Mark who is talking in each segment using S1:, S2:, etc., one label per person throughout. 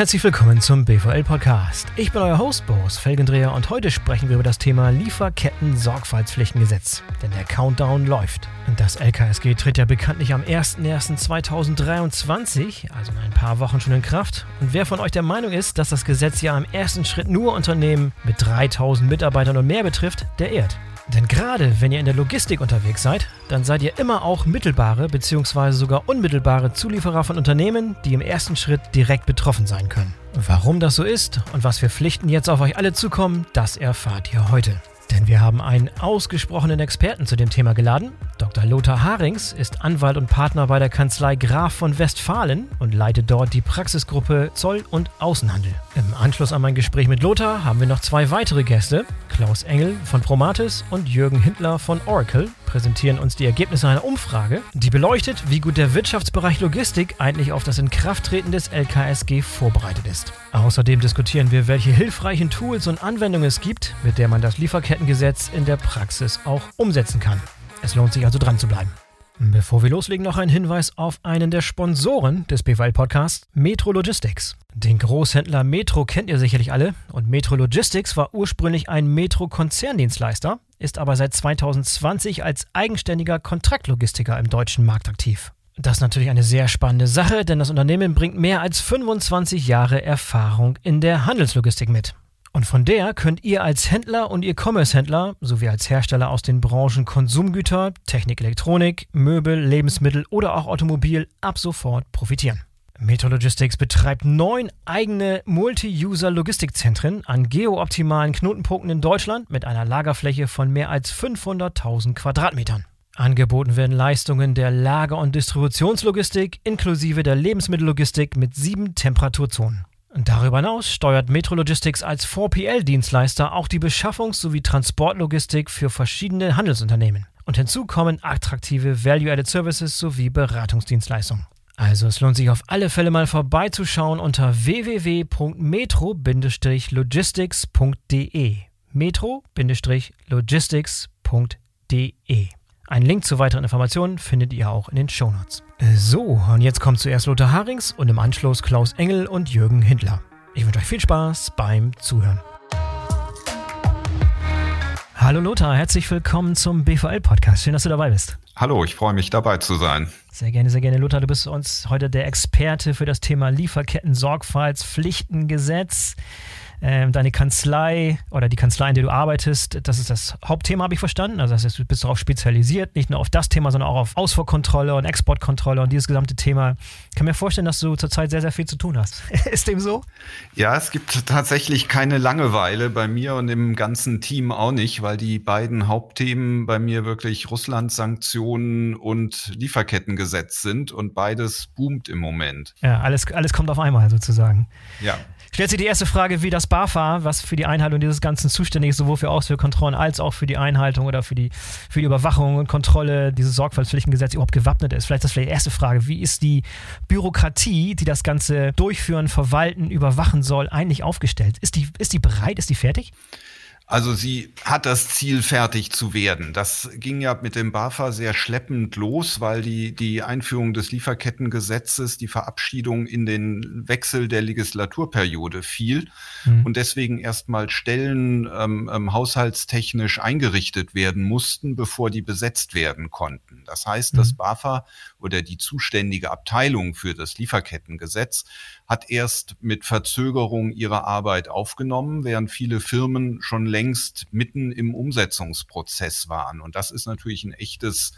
S1: herzlich willkommen zum BVL Podcast. Ich bin euer Host Boris Felgendreher und heute sprechen wir über das Thema Lieferketten-Sorgfaltspflichtengesetz. Denn der Countdown läuft. Das LKSG tritt ja bekanntlich am 01.01.2023, also in ein paar Wochen schon in Kraft. Und wer von euch der Meinung ist, dass das Gesetz ja im ersten Schritt nur Unternehmen mit 3000 Mitarbeitern und mehr betrifft, der irrt. Denn gerade wenn ihr in der Logistik unterwegs seid, dann seid ihr immer auch mittelbare bzw. sogar unmittelbare Zulieferer von Unternehmen, die im ersten Schritt direkt betroffen sein können. Warum das so ist und was für Pflichten jetzt auf euch alle zukommen, das erfahrt ihr heute. Denn wir haben einen ausgesprochenen Experten zu dem Thema geladen. Dr. Lothar Harings ist Anwalt und Partner bei der Kanzlei Graf von Westfalen und leitet dort die Praxisgruppe Zoll und Außenhandel. Im Anschluss an mein Gespräch mit Lothar haben wir noch zwei weitere Gäste. Klaus Engel von Promatis und Jürgen Hindler von Oracle präsentieren uns die Ergebnisse einer Umfrage, die beleuchtet, wie gut der Wirtschaftsbereich Logistik eigentlich auf das Inkrafttreten des LKSG vorbereitet ist. Außerdem diskutieren wir, welche hilfreichen Tools und Anwendungen es gibt, mit der man das Lieferkettengesetz in der Praxis auch umsetzen kann. Es lohnt sich also dran zu bleiben. Bevor wir loslegen, noch ein Hinweis auf einen der Sponsoren des BWL Podcasts, Metro Logistics. Den Großhändler Metro kennt ihr sicherlich alle und Metro Logistics war ursprünglich ein Metro-Konzerndienstleister, ist aber seit 2020 als eigenständiger Kontraktlogistiker im deutschen Markt aktiv. Das ist natürlich eine sehr spannende Sache, denn das Unternehmen bringt mehr als 25 Jahre Erfahrung in der Handelslogistik mit. Und von der könnt ihr als Händler und E-Commerce-Händler sowie als Hersteller aus den Branchen Konsumgüter, Technik, Elektronik, Möbel, Lebensmittel oder auch Automobil ab sofort profitieren. Metro Logistics betreibt neun eigene Multi-User-Logistikzentren an geooptimalen Knotenpunkten in Deutschland mit einer Lagerfläche von mehr als 500.000 Quadratmetern. Angeboten werden Leistungen der Lager- und Distributionslogistik inklusive der Lebensmittellogistik mit sieben Temperaturzonen. Darüber hinaus steuert Metro Logistics als 4PL-Dienstleister auch die Beschaffungs- sowie Transportlogistik für verschiedene Handelsunternehmen. Und hinzu kommen attraktive Value-Added Services sowie Beratungsdienstleistungen. Also es lohnt sich auf alle Fälle mal vorbeizuschauen unter www.metro-logistics.de. Metro-logistics.de. Einen Link zu weiteren Informationen findet ihr auch in den Shownotes. So, und jetzt kommt zuerst Lothar Harings und im Anschluss Klaus Engel und Jürgen Hindler. Ich wünsche euch viel Spaß beim Zuhören. Hallo Lothar, herzlich willkommen zum BVL-Podcast. Schön, dass du dabei bist.
S2: Hallo, ich freue mich dabei zu sein.
S1: Sehr gerne, sehr gerne. Lothar, du bist uns heute der Experte für das Thema Lieferketten-Sorgfaltspflichtengesetz ähm, deine Kanzlei oder die Kanzlei, in der du arbeitest, das ist das Hauptthema, habe ich verstanden. Also das heißt, du bist darauf spezialisiert, nicht nur auf das Thema, sondern auch auf Ausfuhrkontrolle und Exportkontrolle und dieses gesamte Thema. Ich kann mir vorstellen, dass du zurzeit sehr, sehr viel zu tun hast. ist dem so?
S2: Ja, es gibt tatsächlich keine Langeweile bei mir und im ganzen Team auch nicht, weil die beiden Hauptthemen bei mir wirklich Russland-Sanktionen und Lieferkettengesetz sind und beides boomt im Moment.
S1: Ja, alles, alles kommt auf einmal sozusagen.
S2: Ja.
S1: Stellt sich die erste Frage, wie das BAFA, was für die Einhaltung dieses Ganzen zuständig ist, sowohl für Ausführkontrollen als auch für die Einhaltung oder für die, für die Überwachung und Kontrolle dieses Sorgfaltspflichtengesetzes überhaupt gewappnet ist. Vielleicht das vielleicht die erste Frage. Wie ist die Bürokratie, die das Ganze durchführen, verwalten, überwachen soll, eigentlich aufgestellt? Ist die, ist die bereit? Ist die fertig?
S2: Also sie hat das Ziel, fertig zu werden. Das ging ja mit dem BAFA sehr schleppend los, weil die, die Einführung des Lieferkettengesetzes, die Verabschiedung in den Wechsel der Legislaturperiode fiel mhm. und deswegen erstmal Stellen ähm, ähm, haushaltstechnisch eingerichtet werden mussten, bevor die besetzt werden konnten. Das heißt, mhm. das BAFA oder die zuständige Abteilung für das Lieferkettengesetz hat erst mit Verzögerung ihre Arbeit aufgenommen, während viele Firmen schon längst mitten im Umsetzungsprozess waren. Und das ist natürlich ein echtes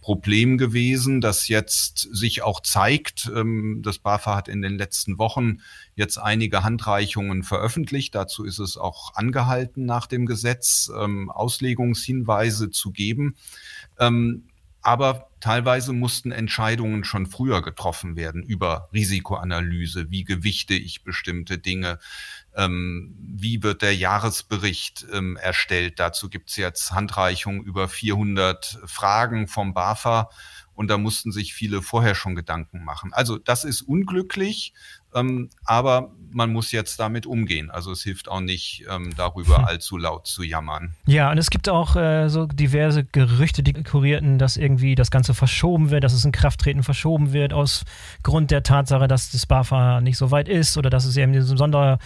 S2: Problem gewesen, das jetzt sich auch zeigt. Ähm, das BAFA hat in den letzten Wochen jetzt einige Handreichungen veröffentlicht. Dazu ist es auch angehalten, nach dem Gesetz ähm, Auslegungshinweise zu geben. Aber teilweise mussten Entscheidungen schon früher getroffen werden über Risikoanalyse, wie gewichte ich bestimmte Dinge, ähm, wie wird der Jahresbericht ähm, erstellt. Dazu gibt's jetzt Handreichungen über 400 Fragen vom BAFA und da mussten sich viele vorher schon Gedanken machen. Also das ist unglücklich, Ähm, aber man muss jetzt damit umgehen. Also es hilft auch nicht, ähm, darüber hm. allzu laut zu jammern.
S1: Ja, und es gibt auch äh, so diverse Gerüchte, die kurierten, dass irgendwie das Ganze verschoben wird, dass es in Krafttreten verschoben wird, aus Grund der Tatsache, dass das BAFA nicht so weit ist oder dass es eben diese Sonder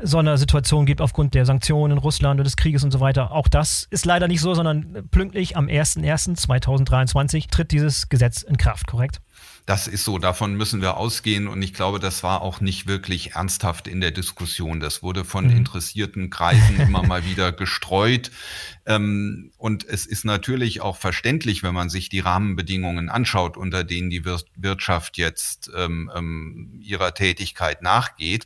S1: Sondersituation gibt aufgrund der Sanktionen in Russland und des Krieges und so weiter. Auch das ist leider nicht so, sondern pünktlich am 01.01.2023 tritt dieses Gesetz in Kraft, korrekt?
S2: Das ist so, davon müssen wir ausgehen. Und ich glaube, das war auch nicht wirklich ernsthaft in der Diskussion. Das wurde von mhm. interessierten Kreisen immer mal wieder gestreut. Ähm, und es ist natürlich auch verständlich, wenn man sich die Rahmenbedingungen anschaut, unter denen die Wirtschaft jetzt ähm, ähm, ihrer Tätigkeit nachgeht.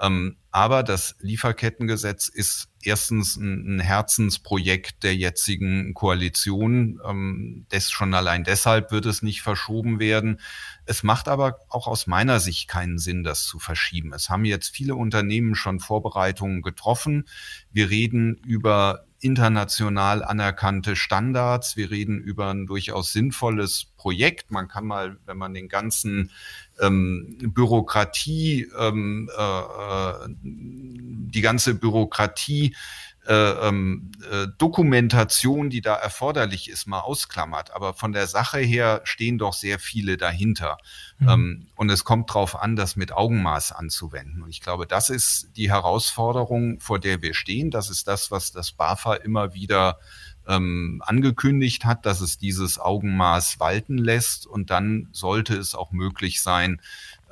S2: Ähm, aber das Lieferkettengesetz ist erstens ein, Herzensprojekt der jetzigen Koalition. Ähm, das schon allein deshalb wird es nicht verschoben werden. Es macht aber auch aus meiner Sicht keinen Sinn, das zu verschieben. Es haben jetzt viele Unternehmen schon Vorbereitungen getroffen. Wir reden über international anerkannte Standards. Wir reden über ein durchaus sinnvolles Projekt. Man kann mal, wenn man den ganzen ähm, Bürokratie, ähm, äh, äh die ganze Bürokratie äh, ähm, äh, Dokumentation, die da erforderlich ist, mal ausklammert. Aber von der Sache her stehen doch sehr viele dahinter. Mhm. Ähm, und es kommt darauf an, das mit Augenmaß anzuwenden. Und ich glaube, das ist die Herausforderung, vor der wir stehen. Das ist das, was das BAFA immer wieder ähm, angekündigt hat, dass es dieses Augenmaß walten lässt. Und dann sollte es auch möglich sein,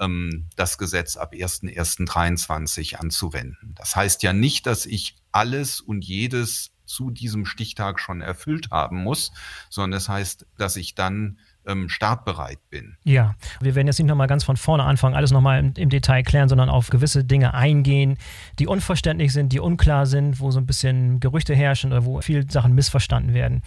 S2: ähm, das Gesetz ab 1.1.23 anzuwenden. Das heißt ja nicht, dass ich alles und jedes zu diesem Stichtag schon erfüllt haben muss, sondern das heißt, dass ich dann ähm, startbereit bin.
S1: Ja, wir werden jetzt nicht nochmal ganz von vorne anfangen, alles nochmal im, im Detail klären, sondern auf gewisse Dinge eingehen, die unverständlich sind, die unklar sind, wo so ein bisschen Gerüchte herrschen oder wo viele Sachen missverstanden werden.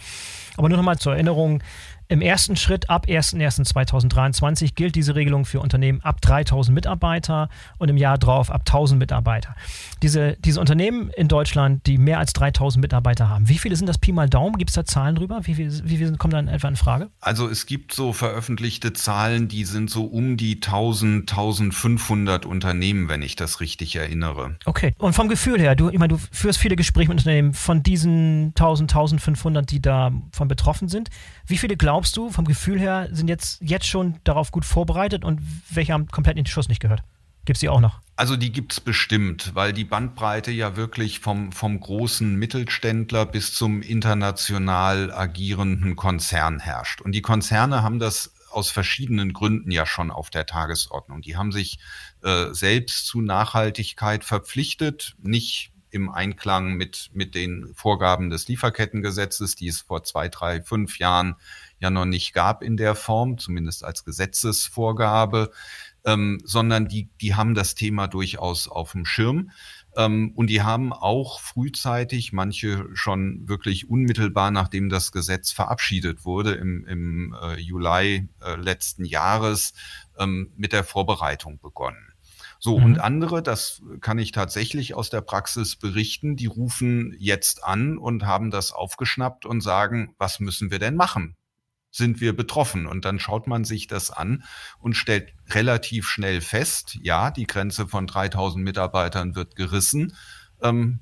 S1: Aber nur nochmal zur Erinnerung, im ersten Schritt ab 01.01.2023 gilt diese Regelung für Unternehmen ab 3000 Mitarbeiter und im Jahr drauf ab 1000 Mitarbeiter. Diese, diese Unternehmen in Deutschland, die mehr als 3000 Mitarbeiter haben, wie viele sind das Pi mal Daumen? Gibt es da Zahlen drüber? Wie viele, wie viele kommen dann etwa in Frage?
S2: Also es gibt so veröffentlichte Zahlen, die sind so um die 1000, 1500 Unternehmen, wenn ich das richtig erinnere.
S1: Okay. Und vom Gefühl her, du, ich meine, du führst viele Gespräche mit Unternehmen von diesen 1000, 1500, die davon betroffen sind. Wie viele glaubst du vom Gefühl her sind jetzt, jetzt schon darauf gut vorbereitet und welche haben komplett in den Schuss nicht gehört? Gibt es die auch noch?
S2: Also die gibt's bestimmt, weil die Bandbreite ja wirklich vom, vom großen Mittelständler bis zum international agierenden Konzern herrscht. Und die Konzerne haben das aus verschiedenen Gründen ja schon auf der Tagesordnung. Die haben sich äh, selbst zu Nachhaltigkeit verpflichtet, nicht im Einklang mit, mit den Vorgaben des Lieferkettengesetzes, die es vor zwei, drei, fünf Jahren ja noch nicht gab in der Form, zumindest als Gesetzesvorgabe, ähm, sondern die, die haben das Thema durchaus auf dem Schirm. Ähm, und die haben auch frühzeitig, manche schon wirklich unmittelbar, nachdem das Gesetz verabschiedet wurde im, im äh, Juli äh, letzten Jahres, ähm, mit der Vorbereitung begonnen. So, mhm. und andere, das kann ich tatsächlich aus der Praxis berichten, die rufen jetzt an und haben das aufgeschnappt und sagen, was müssen wir denn machen? Sind wir betroffen? Und dann schaut man sich das an und stellt relativ schnell fest, ja, die Grenze von 3000 Mitarbeitern wird gerissen. Ähm,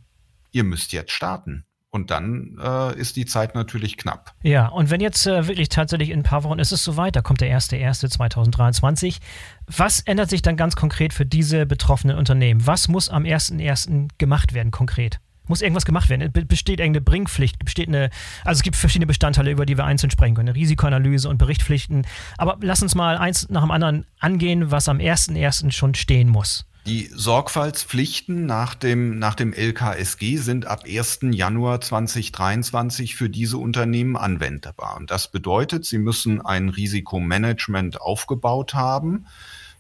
S2: ihr müsst jetzt starten. Und dann äh, ist die Zeit natürlich knapp.
S1: Ja, und wenn jetzt äh, wirklich tatsächlich in ein paar Wochen ist es soweit, da kommt der 1.1.2023. Was ändert sich dann ganz konkret für diese betroffenen Unternehmen? Was muss am 1.1. gemacht werden konkret? Muss irgendwas gemacht werden? Besteht irgendeine Bringpflicht? Besteht eine, also es gibt verschiedene Bestandteile, über die wir einzeln sprechen können. Risikoanalyse und Berichtspflichten. Aber lass uns mal eins nach dem anderen angehen, was am 1.1. schon stehen muss.
S2: Die Sorgfaltspflichten nach dem, nach dem LKSG sind ab 1. Januar 2023 für diese Unternehmen anwendbar. Und das bedeutet, sie müssen ein Risikomanagement aufgebaut haben.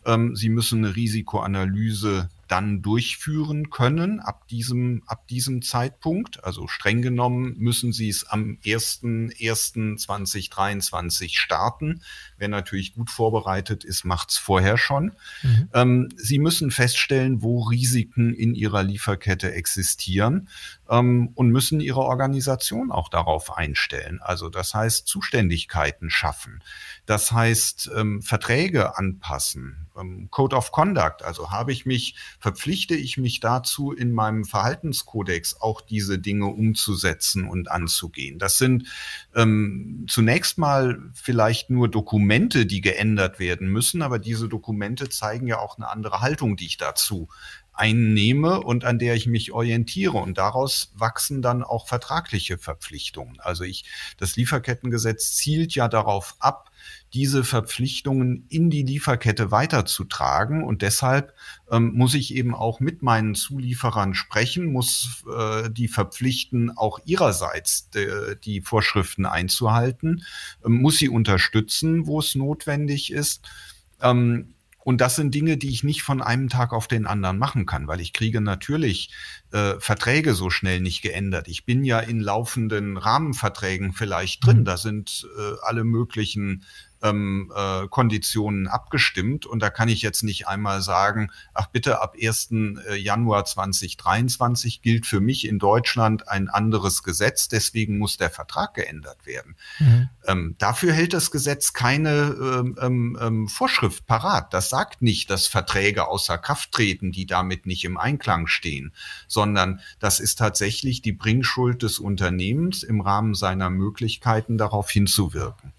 S2: Ähm, sie müssen eine Risikoanalyse dann durchführen können ab diesem, ab diesem Zeitpunkt. Also streng genommen müssen sie es am 1.1.2023 starten. Wer natürlich gut vorbereitet ist, macht es vorher schon. Mhm. Ähm, sie müssen feststellen, wo Risiken in ihrer Lieferkette existieren ähm, und müssen ihre Organisation auch darauf einstellen. Also das heißt Zuständigkeiten schaffen. Das heißt ähm, Verträge anpassen, ähm, Code of Conduct. Also habe ich mich, verpflichte ich mich dazu, in meinem Verhaltenskodex auch diese Dinge umzusetzen und anzugehen. Das sind ähm, zunächst mal vielleicht nur Dokumente, die geändert werden müssen, aber diese Dokumente zeigen ja auch eine andere Haltung, die ich dazu einnehme und an der ich mich orientiere. Und daraus wachsen dann auch vertragliche Verpflichtungen. Also ich, das Lieferkettengesetz zielt ja darauf ab, diese Verpflichtungen in die Lieferkette weiterzutragen. Und deshalb ähm, muss ich eben auch mit meinen Zulieferern sprechen, muss äh, die verpflichten, auch ihrerseits de, die Vorschriften einzuhalten, äh, muss sie unterstützen, wo es notwendig ist. Ähm, und das sind Dinge, die ich nicht von einem Tag auf den anderen machen kann, weil ich kriege natürlich äh, Verträge so schnell nicht geändert. Ich bin ja in laufenden Rahmenverträgen vielleicht drin. Mhm. Da sind äh, alle möglichen ähm, äh, Konditionen abgestimmt. Und da kann ich jetzt nicht einmal sagen, ach bitte, ab 1. Äh, Januar 2023 gilt für mich in Deutschland ein anderes Gesetz, deswegen muss der Vertrag geändert werden. Mhm. Ähm, dafür hält das Gesetz keine ähm, ähm, ähm, Vorschrift parat. Das sagt nicht, dass Verträge außer Kraft treten, die damit nicht im Einklang stehen, sondern das ist tatsächlich die Bringschuld des Unternehmens im Rahmen seiner Möglichkeiten darauf hinzuwirken.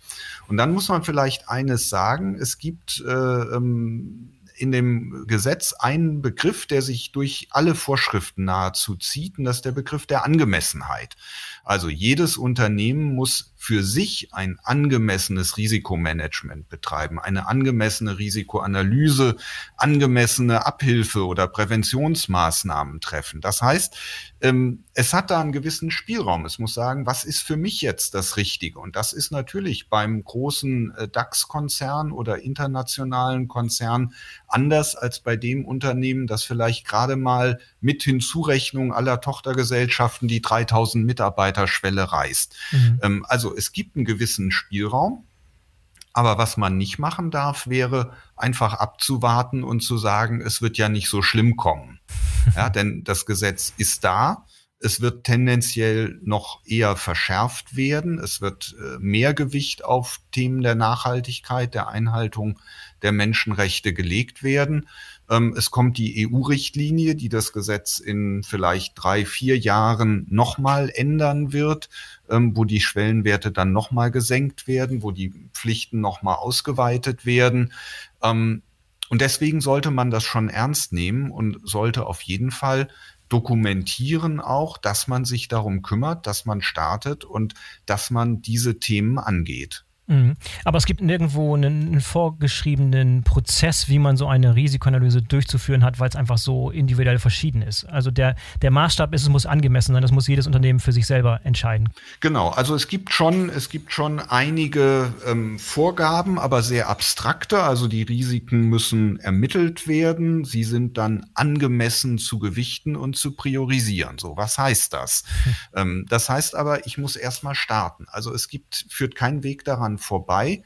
S2: Und dann muss man vielleicht eines sagen, es gibt äh, ähm, in dem Gesetz einen Begriff, der sich durch alle Vorschriften nahezu zieht, und das ist der Begriff der Angemessenheit. Also jedes Unternehmen muss für sich ein angemessenes Risikomanagement betreiben, eine angemessene Risikoanalyse, angemessene Abhilfe oder Präventionsmaßnahmen treffen. Das heißt, ähm, es hat da einen gewissen Spielraum. Es muss sagen, was ist für mich jetzt das Richtige? Und das ist natürlich beim großen äh, DAX-Konzern oder internationalen Konzern anders als bei dem Unternehmen, das vielleicht gerade mal mit Hinzurechnung aller Tochtergesellschaften die 3000 Mitarbeiter-Schwelle reißt. Mhm. Ähm, also es gibt einen gewissen Spielraum. Aber was man nicht machen darf, wäre einfach abzuwarten und zu sagen, es wird ja nicht so schlimm kommen. Ja, denn das Gesetz ist da. Es wird tendenziell noch eher verschärft werden. Es wird äh, mehr Gewicht auf Themen der Nachhaltigkeit, der Einhaltung der Menschenrechte gelegt werden. Ähm, es kommt die EU-Richtlinie, die das Gesetz in vielleicht drei, vier Jahren nochmal ändern wird, ähm, wo die Schwellenwerte dann nochmal gesenkt werden, wo die Pflichten nochmal ausgeweitet werden. Ähm, und deswegen sollte man das schon ernst nehmen und sollte auf jeden Fall dokumentieren auch, dass man sich darum kümmert, dass man startet und dass man diese Themen angeht.
S1: Mhm. Aber es gibt nirgendwo einen, einen, vorgeschriebenen Prozess, wie man so eine Risikoanalyse durchzuführen hat, weil es einfach so individuell verschieden ist. Also der, der Maßstab ist, es muss angemessen sein, das muss jedes Unternehmen für sich selber entscheiden.
S2: Genau, also es gibt schon, es gibt schon einige ähm, Vorgaben, aber sehr abstrakte. Also die Risiken müssen ermittelt werden, sie sind dann angemessen zu gewichten und zu priorisieren. So, was heißt das? Hm. Ähm, das heißt aber, ich muss erstmal starten. Also es gibt, führt kein Weg daran vorbei,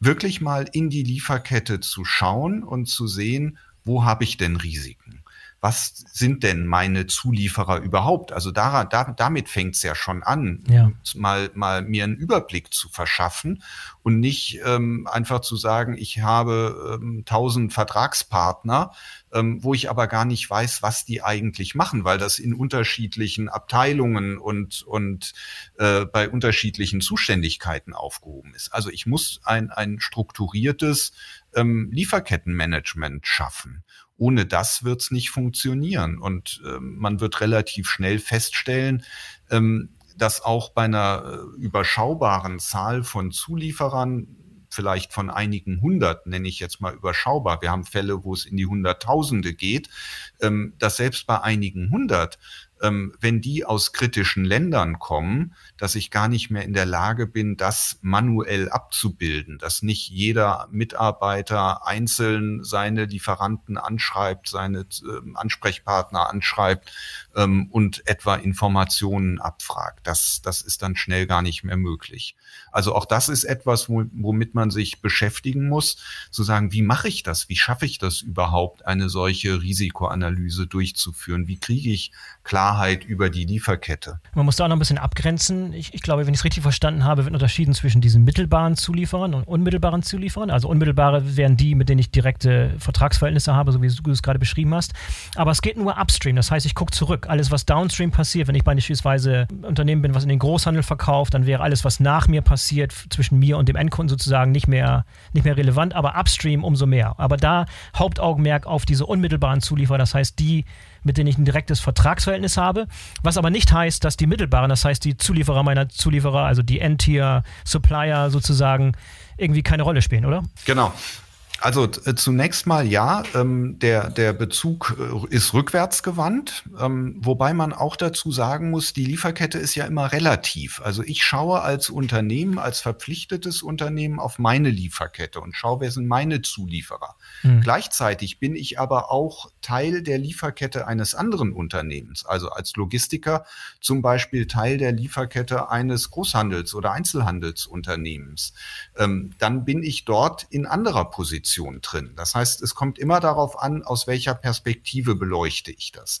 S2: wirklich mal in die Lieferkette zu schauen und zu sehen, wo habe ich denn Risiken? Was sind denn meine Zulieferer überhaupt? Also da, da, damit fängt es ja schon an, ja. mal, mal mir einen Überblick zu verschaffen und nicht ähm, einfach zu sagen, ich habe ähm, tausend Vertragspartner, ähm, wo ich aber gar nicht weiß, was die eigentlich machen, weil das in unterschiedlichen Abteilungen und, und äh, bei unterschiedlichen Zuständigkeiten aufgehoben ist. Also ich muss ein, ein strukturiertes ähm, Lieferkettenmanagement schaffen. Ohne das wird es nicht funktionieren. Und äh, man wird relativ schnell feststellen, ähm, dass auch bei einer äh, überschaubaren Zahl von Zulieferern, vielleicht von einigen hundert, nenne ich jetzt mal überschaubar, wir haben Fälle, wo es in die Hunderttausende geht, ähm, dass selbst bei einigen hundert ähm, wenn die aus kritischen Ländern kommen, dass ich gar nicht mehr in der Lage bin, das manuell abzubilden, dass nicht jeder Mitarbeiter einzeln seine Lieferanten anschreibt, seine äh, Ansprechpartner anschreibt ähm, und etwa Informationen abfragt. Das, das ist dann schnell gar nicht mehr möglich. Also auch das ist etwas, womit man sich beschäftigen muss, zu sagen, wie mache ich das? Wie schaffe ich das überhaupt, eine solche Risikoanalyse durchzuführen? Wie kriege ich Klarheit über die Lieferkette?
S1: Man muss da auch noch ein bisschen abgrenzen. Ich, ich glaube, wenn ich es richtig verstanden habe, wird unterschieden zwischen diesen mittelbaren Zulieferern und unmittelbaren Zulieferern. Also unmittelbare wären die, mit denen ich direkte Vertragsverhältnisse habe, so wie du es gerade beschrieben hast. Aber es geht nur upstream. Das heißt, ich gucke zurück. Alles, was downstream passiert, wenn ich beispielsweise ein Unternehmen bin, was in den Großhandel verkauft, dann wäre alles, was nach mir passiert, zwischen mir und dem Endkunden sozusagen nicht mehr, nicht mehr relevant. Aber upstream umso mehr. Aber da Hauptaugenmerk auf diese unmittelbaren Zulieferer, das heißt die, mit denen ich ein direktes Vertragsverhältnis habe, was aber nicht heißt, dass die mittelbaren, das heißt die Zulieferer meiner Zulieferer, also die End-Tier-Supplier sozusagen, irgendwie keine Rolle spielen, oder?
S2: Genau. Also äh, zunächst mal ja, ähm, der, der Bezug äh, ist rückwärtsgewandt, ähm, wobei man auch dazu sagen muss, die Lieferkette ist ja immer relativ. Also ich schaue als Unternehmen, als verpflichtetes Unternehmen auf meine Lieferkette und schaue, wer sind meine Zulieferer. Mhm. Gleichzeitig bin ich aber auch Teil der Lieferkette eines anderen Unternehmens, also als Logistiker zum Beispiel Teil der Lieferkette eines Großhandels- oder Einzelhandelsunternehmens. Ähm, dann bin ich dort in anderer Position. Position drin. Das heißt, es kommt immer darauf an, aus welcher Perspektive beleuchte ich das.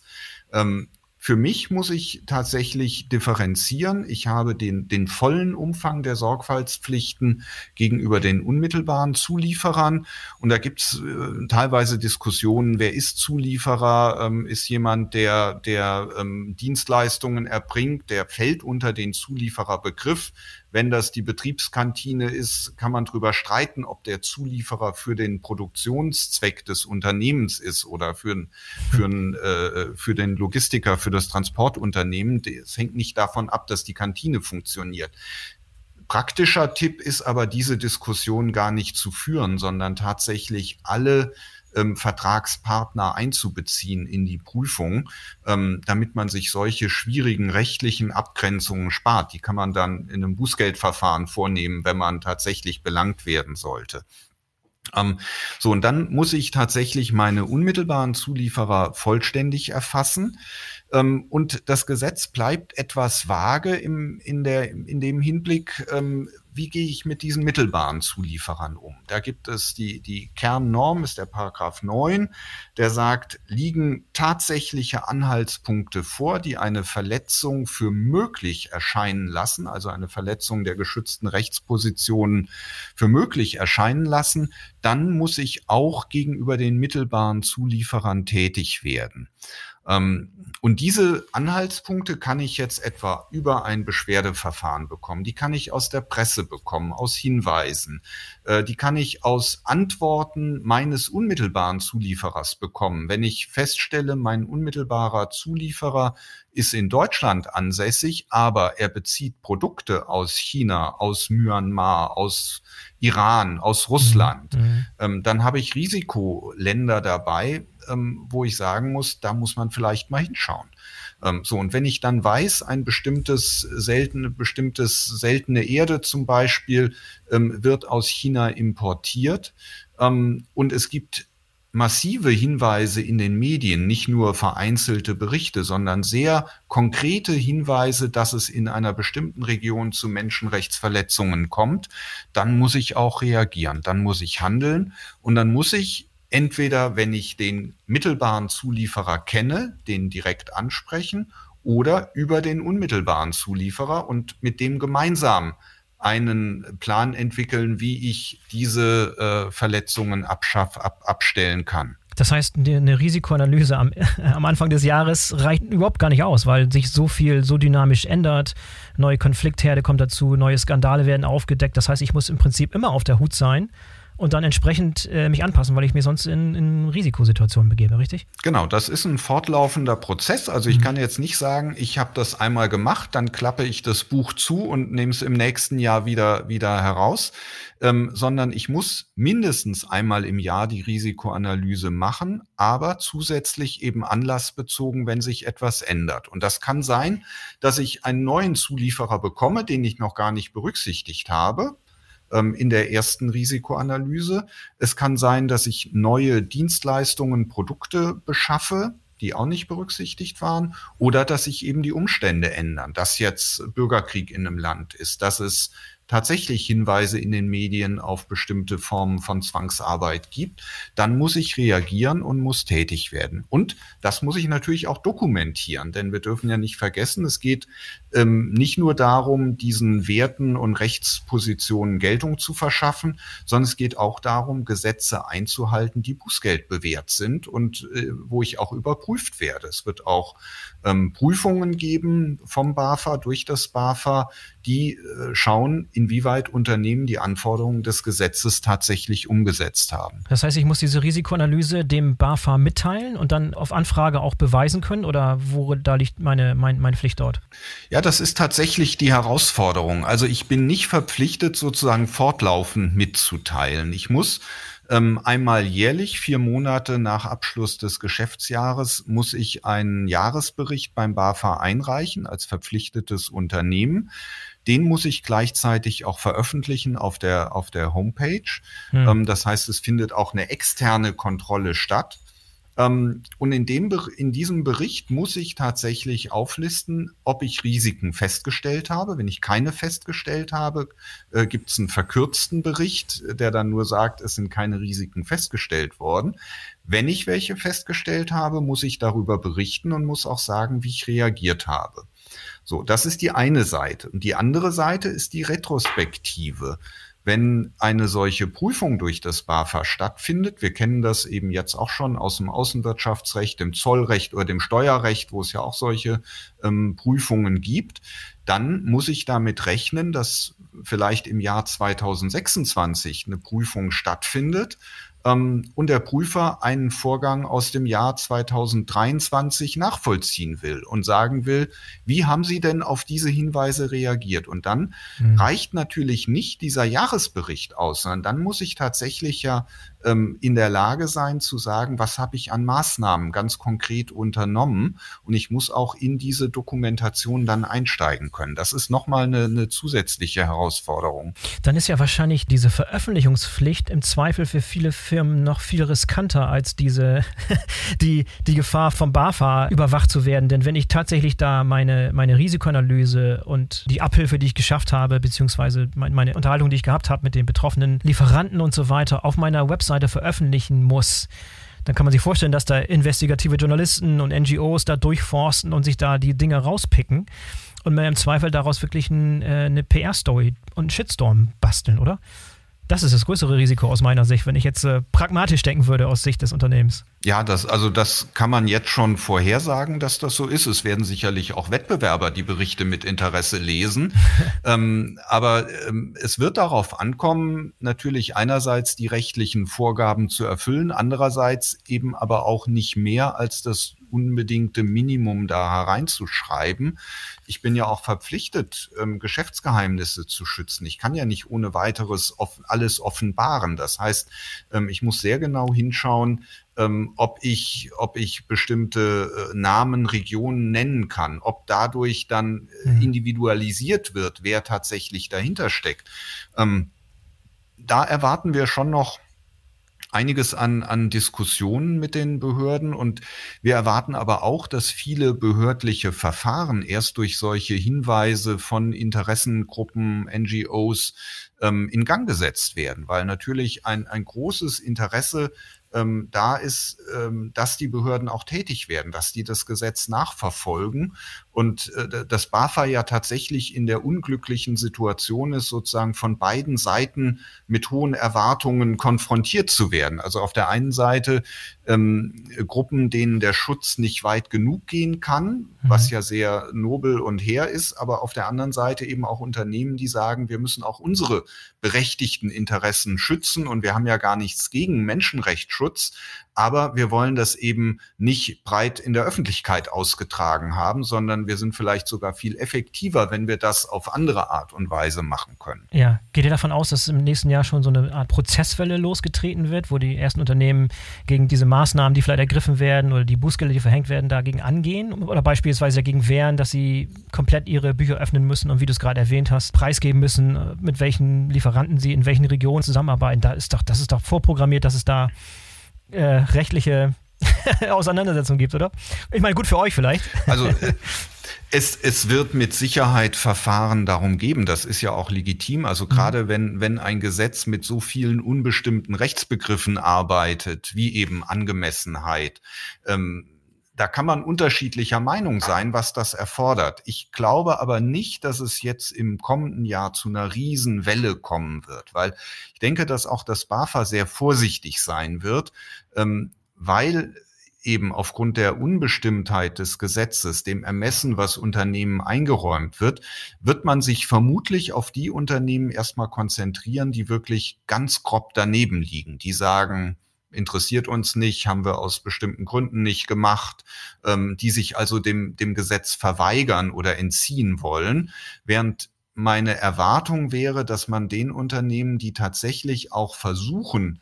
S2: Ähm, für mich muss ich tatsächlich differenzieren. Ich habe den, den vollen Umfang der Sorgfaltspflichten gegenüber den unmittelbaren Zulieferern. Und da gibt es äh, teilweise Diskussionen, wer ist Zulieferer? Ähm, ist jemand, der, der ähm, Dienstleistungen erbringt, der fällt unter den Zuliefererbegriff. Wenn das die Betriebskantine ist, kann man darüber streiten, ob der Zulieferer für den Produktionszweck des Unternehmens ist oder für, für, äh, für den Logistiker, für das Transportunternehmen. Es hängt nicht davon ab, dass die Kantine funktioniert. Praktischer Tipp ist aber, diese Diskussion gar nicht zu führen, sondern tatsächlich alle ähm, Vertragspartner einzubeziehen in die Prüfung, ähm, damit man sich solche schwierigen rechtlichen Abgrenzungen spart. Die kann man dann in einem Bußgeldverfahren vornehmen, wenn man tatsächlich belangt werden sollte. Ähm, so, und dann muss ich tatsächlich meine unmittelbaren Zulieferer vollständig erfassen. Ähm, und das Gesetz bleibt etwas vage im, in, der, in dem Hinblick, ähm, wie gehe ich mit diesen mittelbaren Zulieferern um? Da gibt es die, die Kernnorm, ist der Paragraph 9, der sagt, liegen tatsächliche Anhaltspunkte vor, die eine Verletzung für möglich erscheinen lassen, also eine Verletzung der geschützten Rechtspositionen für möglich erscheinen lassen, dann muss ich auch gegenüber den mittelbaren Zulieferern tätig werden. Ähm, und diese Anhaltspunkte kann ich jetzt etwa über ein Beschwerdeverfahren bekommen. Die kann ich aus der Presse bekommen, aus Hinweisen. Äh, die kann ich aus Antworten meines unmittelbaren Zulieferers bekommen. Wenn ich feststelle, mein unmittelbarer Zulieferer ist in Deutschland ansässig, aber er bezieht Produkte aus China, aus Myanmar, aus Iran, aus Russland, mhm. mhm. ähm, dann habe ich Risikoländer dabei, ähm, wo ich sagen muss, da muss man vielleicht mal hinschauen. Ähm, so, und wenn ich dann weiß, ein bestimmtes seltene, bestimmtes seltene Erde zum Beispiel ähm, wird aus China importiert ähm, und es gibt massive Hinweise in den Medien, nicht nur vereinzelte Berichte, sondern sehr konkrete Hinweise, dass es in einer bestimmten Region zu Menschenrechtsverletzungen kommt, dann muss ich auch reagieren, dann muss ich handeln und dann muss ich entweder, wenn ich den mittelbaren Zulieferer kenne, den direkt ansprechen oder über den unmittelbaren Zulieferer und mit dem gemeinsam einen Plan entwickeln, wie ich diese äh, Verletzungen abschaff, ab, abstellen kann.
S1: Das heißt, eine Risikoanalyse am, am, Anfang des Jahres reicht überhaupt gar nicht aus, weil sich so viel so dynamisch ändert. Neue Konfliktherde kommt dazu, neue Skandale werden aufgedeckt. Das heißt, ich muss im Prinzip immer auf der Hut sein und dann entsprechend äh, mich anpassen, weil ich mir sonst in, in Risikosituationen begebe, richtig?
S2: Genau, das ist ein fortlaufender Prozess. Also ich mhm. kann jetzt nicht sagen, ich habe das einmal gemacht, dann klappe ich das Buch zu und nehme es im nächsten Jahr wieder, wieder heraus, ähm, sondern ich muss mindestens einmal im Jahr die Risikoanalyse machen, aber zusätzlich eben anlassbezogen, wenn sich etwas ändert. Und das kann sein, dass ich einen neuen Zulieferer bekomme, den ich noch gar nicht berücksichtigt habe ähm, in der ersten Risikoanalyse. Es kann sein, dass ich neue Dienstleistungen, Produkte beschaffe, die auch nicht berücksichtigt waren, oder dass sich eben die Umstände ändern, dass jetzt Bürgerkrieg in einem Land ist, dass es tatsächlich Hinweise in den Medien auf bestimmte Formen von Zwangsarbeit gibt, dann muss ich reagieren und muss tätig werden. Und das muss ich natürlich auch dokumentieren, denn wir dürfen ja nicht vergessen, es geht ähm, nicht nur darum, diesen Werten und Rechtspositionen Geltung zu verschaffen, sondern es geht auch darum, Gesetze einzuhalten, die Bußgeld bewährt sind und äh, wo ich auch überprüft werde. Es wird auch ähm, Prüfungen geben vom BAFA durch das BAFA, die äh, schauen, inwieweit Unternehmen die Anforderungen des Gesetzes tatsächlich umgesetzt haben.
S1: Das heißt, ich muss diese Risikoanalyse dem BAFA mitteilen und dann auf Anfrage auch beweisen können oder wo da liegt meine, mein, meine Pflicht dort?
S2: Ja, das ist tatsächlich die Herausforderung. Also ich bin nicht verpflichtet, sozusagen fortlaufend mitzuteilen. Ich muss ähm, einmal jährlich, vier Monate nach Abschluss des Geschäftsjahres, muss ich einen Jahresbericht beim BAFA einreichen als verpflichtetes Unternehmen. Den muss ich gleichzeitig auch veröffentlichen auf der, auf der Homepage. Hm. Ähm, das heißt, es findet auch eine externe Kontrolle statt. Ähm, und in, dem, in diesem Bericht muss ich tatsächlich auflisten, ob ich Risiken festgestellt habe. Wenn ich keine festgestellt habe, äh, gibt es einen verkürzten Bericht, der dann nur sagt, es sind keine Risiken festgestellt worden. Wenn ich welche festgestellt habe, muss ich darüber berichten und muss auch sagen, wie ich reagiert habe. So, das ist die eine Seite. Und die andere Seite ist die Retrospektive wenn eine solche Prüfung durch das BAFA stattfindet, wir kennen das eben jetzt auch schon aus dem Außenwirtschaftsrecht, dem Zollrecht oder dem Steuerrecht, wo es ja auch solche ähm, Prüfungen gibt, dann muss ich damit rechnen, dass vielleicht im Jahr 2026 eine Prüfung stattfindet ähm, und der Prüfer einen Vorgang aus dem Jahr 2023 nachvollziehen will und sagen will, wie haben Sie denn auf diese Hinweise reagiert? Und dann mhm. reicht natürlich nicht dieser Jahresbericht aus, sondern dann muss ich tatsächlich ja ähm, in der Lage sein zu sagen, was habe ich an Maßnahmen ganz konkret unternommen. Und ich muss auch in diese Dokumentation dann einsteigen können. Das ist nochmal eine, eine zusätzliche Herausforderung.
S1: Dann ist ja wahrscheinlich diese Veröffentlichungspflicht im Zweifel für viele Firmen noch viel riskanter als diese, die, die Gefahr vom BAFA überwacht zu werden. Denn wenn ich tatsächlich da meine, meine Risikoanalyse und die Abhilfe, die ich geschafft habe, beziehungsweise meine Unterhaltung, die ich gehabt habe mit den betroffenen Lieferanten und so weiter auf meiner Website Webseite veröffentlichen muss, dann kann man sich vorstellen, dass da investigative Journalisten und NGOs da durchforsten und sich da die Dinge rauspicken und mir im Zweifel daraus wirklich ein, äh, eine PR-Story und einen Shitstorm basteln, oder? Das ist das größere Risiko aus meiner Sicht, wenn ich jetzt äh, pragmatisch denken würde aus Sicht des Unternehmens.
S2: Ja, das, also das kann man jetzt schon vorhersagen, dass das so ist. Es werden sicherlich auch Wettbewerber die Berichte mit Interesse lesen. ähm, aber ähm, es wird darauf ankommen, natürlich einerseits die rechtlichen Vorgaben zu erfüllen, andererseits eben aber auch nicht mehr als das unbedingte Minimum da hereinzuschreiben. Ich bin ja auch verpflichtet, ähm, Geschäftsgeheimnisse zu schützen. Ich kann ja nicht ohne weiteres alles offenbaren. Das heißt, ähm, ich muss sehr genau hinschauen, ähm, ob ich, ob ich bestimmte äh, Namen, Regionen nennen kann, ob dadurch dann äh, mhm. individualisiert wird, wer tatsächlich dahinter steckt. Da erwarten wir schon noch einiges an, an Diskussionen mit den Behörden. Und wir erwarten aber auch, dass viele behördliche Verfahren erst durch solche Hinweise von Interessengruppen, NGOs ähm, in Gang gesetzt werden, weil natürlich ein, ein großes Interesse ähm, da ist, ähm, dass die Behörden auch tätig werden, dass die das Gesetz nachverfolgen und äh, das BAFA ja tatsächlich in der unglücklichen Situation ist, sozusagen von beiden Seiten mit hohen Erwartungen konfrontiert zu werden. Also auf der einen Seite ähm, Gruppen, denen der Schutz nicht weit genug gehen kann, mhm. was ja sehr nobel und her ist, aber auf der anderen Seite eben auch Unternehmen, die sagen, wir müssen auch unsere berechtigten Interessen schützen. Und wir haben ja gar nichts gegen Menschenrechtsschutz, aber wir wollen das eben nicht breit in der Öffentlichkeit ausgetragen haben, sondern wir sind vielleicht sogar viel effektiver, wenn wir das auf andere Art und Weise machen können.
S1: Ja, geht ihr davon aus, dass im nächsten Jahr schon so eine Art Prozesswelle losgetreten wird, wo die ersten Unternehmen gegen diese Maßnahmen, die vielleicht ergriffen werden oder die Bußgelder, die verhängt werden, dagegen angehen oder beispielsweise dagegen wehren, dass sie komplett ihre Bücher öffnen müssen und wie du es gerade erwähnt hast, preisgeben müssen, mit welchen Lieferanten sie in welchen Regionen zusammenarbeiten? Da ist doch, das ist doch vorprogrammiert, dass es da äh, rechtliche Auseinandersetzungen gibt, oder? Ich meine, gut für euch vielleicht.
S2: Also äh, es, es wird mit Sicherheit Verfahren darum geben. Das ist ja auch legitim. Also gerade mhm. wenn, wenn ein Gesetz mit so vielen unbestimmten Rechtsbegriffen arbeitet, wie eben Angemessenheit, ähm, da kann man unterschiedlicher Meinung sein, was das erfordert. Ich glaube aber nicht, dass es jetzt im kommenden Jahr zu einer Riesenwelle kommen wird, weil ich denke, dass auch das BAFA sehr vorsichtig sein wird, ähm, weil eben aufgrund der Unbestimmtheit des Gesetzes, dem Ermessen, was Unternehmen eingeräumt wird, wird man sich vermutlich auf die Unternehmen erstmal konzentrieren, die wirklich ganz grob daneben liegen, die sagen, interessiert uns nicht, haben wir aus bestimmten Gründen nicht gemacht, ähm, die sich also dem, dem Gesetz verweigern oder entziehen wollen, während meine Erwartung wäre, dass man den Unternehmen, die tatsächlich auch versuchen,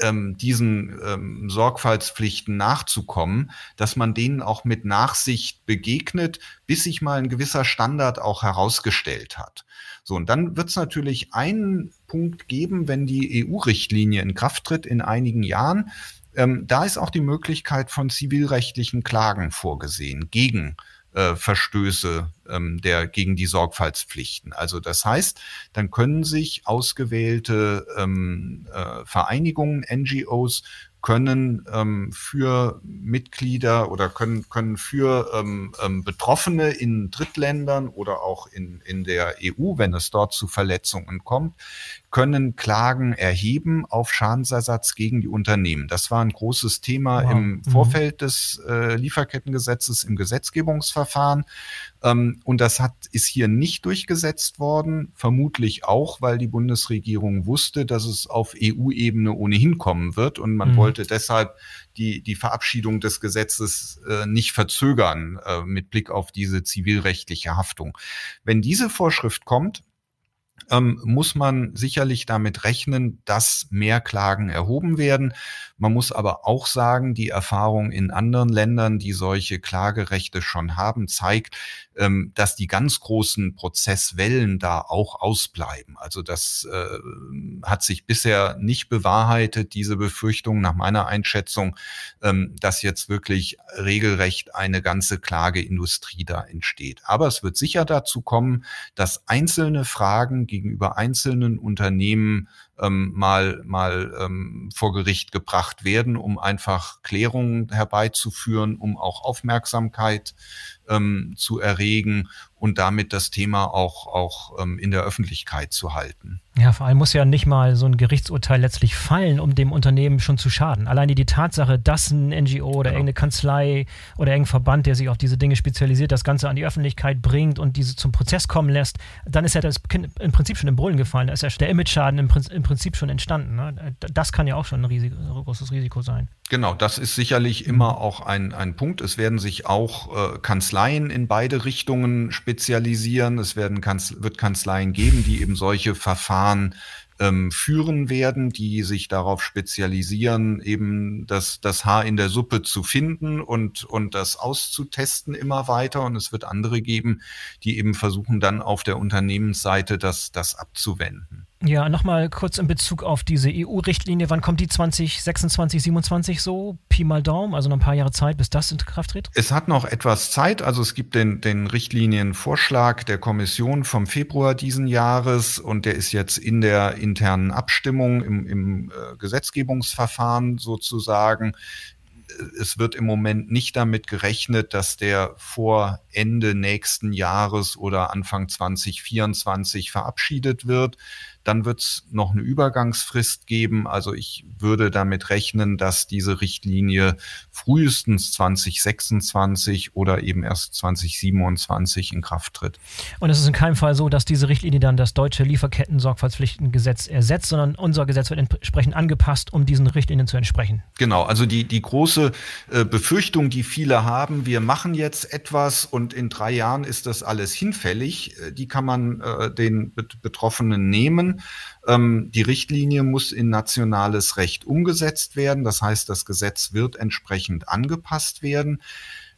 S2: ähm, diesen ähm, Sorgfaltspflichten nachzukommen, dass man denen auch mit Nachsicht begegnet, bis sich mal ein gewisser Standard auch herausgestellt hat. So, und dann wird es natürlich einen Punkt geben, wenn die EU-Richtlinie in Kraft tritt in einigen Jahren. Ähm, da ist auch die Möglichkeit von zivilrechtlichen Klagen vorgesehen gegen äh, Verstöße ähm, der gegen die Sorgfaltspflichten. Also das heißt, dann können sich ausgewählte ähm, äh, Vereinigungen, NGOs können ähm, für Mitglieder oder können, können für ähm, ähm, Betroffene in Drittländern oder auch in, in der EU, wenn es dort zu Verletzungen kommt, können Klagen erheben auf Schadensersatz gegen die Unternehmen. Das war ein großes Thema wow. im mhm. Vorfeld des äh, Lieferkettengesetzes im Gesetzgebungsverfahren. Ähm, und das hat, ist hier nicht durchgesetzt worden, vermutlich auch, weil die Bundesregierung wusste, dass es auf EU-Ebene ohnehin kommen wird und man mhm. wollte deshalb die, die Verabschiedung des Gesetzes äh, nicht verzögern äh, mit Blick auf diese zivilrechtliche Haftung. Wenn diese Vorschrift kommt, ähm, muss man sicherlich damit rechnen, dass mehr Klagen erhoben werden. Man muss aber auch sagen, die Erfahrung in anderen Ländern, die solche Klagerechte schon haben, zeigt, ähm, dass die ganz großen Prozesswellen da auch ausbleiben. Also das äh, hat sich bisher nicht bewahrheitet, diese Befürchtung nach meiner Einschätzung, ähm, dass jetzt wirklich regelrecht eine ganze Klageindustrie da entsteht. Aber es wird sicher dazu kommen, dass einzelne Fragen gegenüber einzelnen Unternehmen ähm, mal, mal ähm, vor Gericht gebracht werden, um einfach Klärungen herbeizuführen, um auch Aufmerksamkeit ähm, zu erregen und damit das Thema auch, auch ähm, in der Öffentlichkeit zu halten.
S1: Ja, vor allem muss ja nicht mal so ein Gerichtsurteil letztlich fallen, um dem Unternehmen schon zu schaden. Alleine die Tatsache, dass ein NGO oder genau. irgendeine Kanzlei oder irgendein Verband, der sich auf diese Dinge spezialisiert, das Ganze an die Öffentlichkeit bringt und diese zum Prozess kommen lässt, dann ist ja das Kind im Prinzip schon im Brüllen gefallen. Da ist ja der Image-Schaden im, im, Prinzip schon entstanden. Ne? Das kann ja auch schon ein, Risiko, ein großes Risiko sein.
S2: Genau, das ist sicherlich mhm. immer auch ein, ein Punkt. Es werden sich auch äh, Kanzleien in beide Richtungen spezialisieren. Es werden Kanz wird Kanzleien geben, die eben solche Verfahren ähm, führen werden, die sich darauf spezialisieren, eben das, das Haar in der Suppe zu finden und, und das auszutesten immer weiter. Und es wird andere geben, die eben versuchen dann auf der Unternehmensseite das, das abzuwenden.
S1: Ja, nochmal kurz in Bezug auf diese EU-Richtlinie. Wann kommt die 2026, 27 so? Pi mal Daumen, also noch ein paar Jahre Zeit, bis das in Kraft tritt?
S2: Es hat noch etwas Zeit. Also es gibt den, den Richtlinienvorschlag der Kommission vom Februar diesen Jahres und der ist jetzt in der, in betriebsinternen Abstimmung im, im äh, Gesetzgebungsverfahren sozusagen es wird im Moment nicht damit gerechnet, dass der vor Ende nächsten Jahres oder Anfang 2024 verabschiedet wird. Dann wird es noch eine Übergangsfrist geben. Also ich würde damit rechnen, dass diese Richtlinie frühestens 2026 oder eben erst 2027 in Kraft tritt.
S1: Und es ist in keinem Fall so, dass diese Richtlinie dann das deutsche Lieferketten-Sorgfaltspflichtengesetz ersetzt, sondern unser Gesetz wird entsprechend angepasst, um diesen Richtlinien zu entsprechen.
S2: Genau, also die, die große äh, Befürchtung, die viele haben, wir machen jetzt etwas und in drei Jahren ist das alles hinfällig, äh, die kann man äh, den Betroffenen nehmen ähm, die Richtlinie muss in nationales Recht umgesetzt werden. Das heißt, das Gesetz wird entsprechend angepasst werden.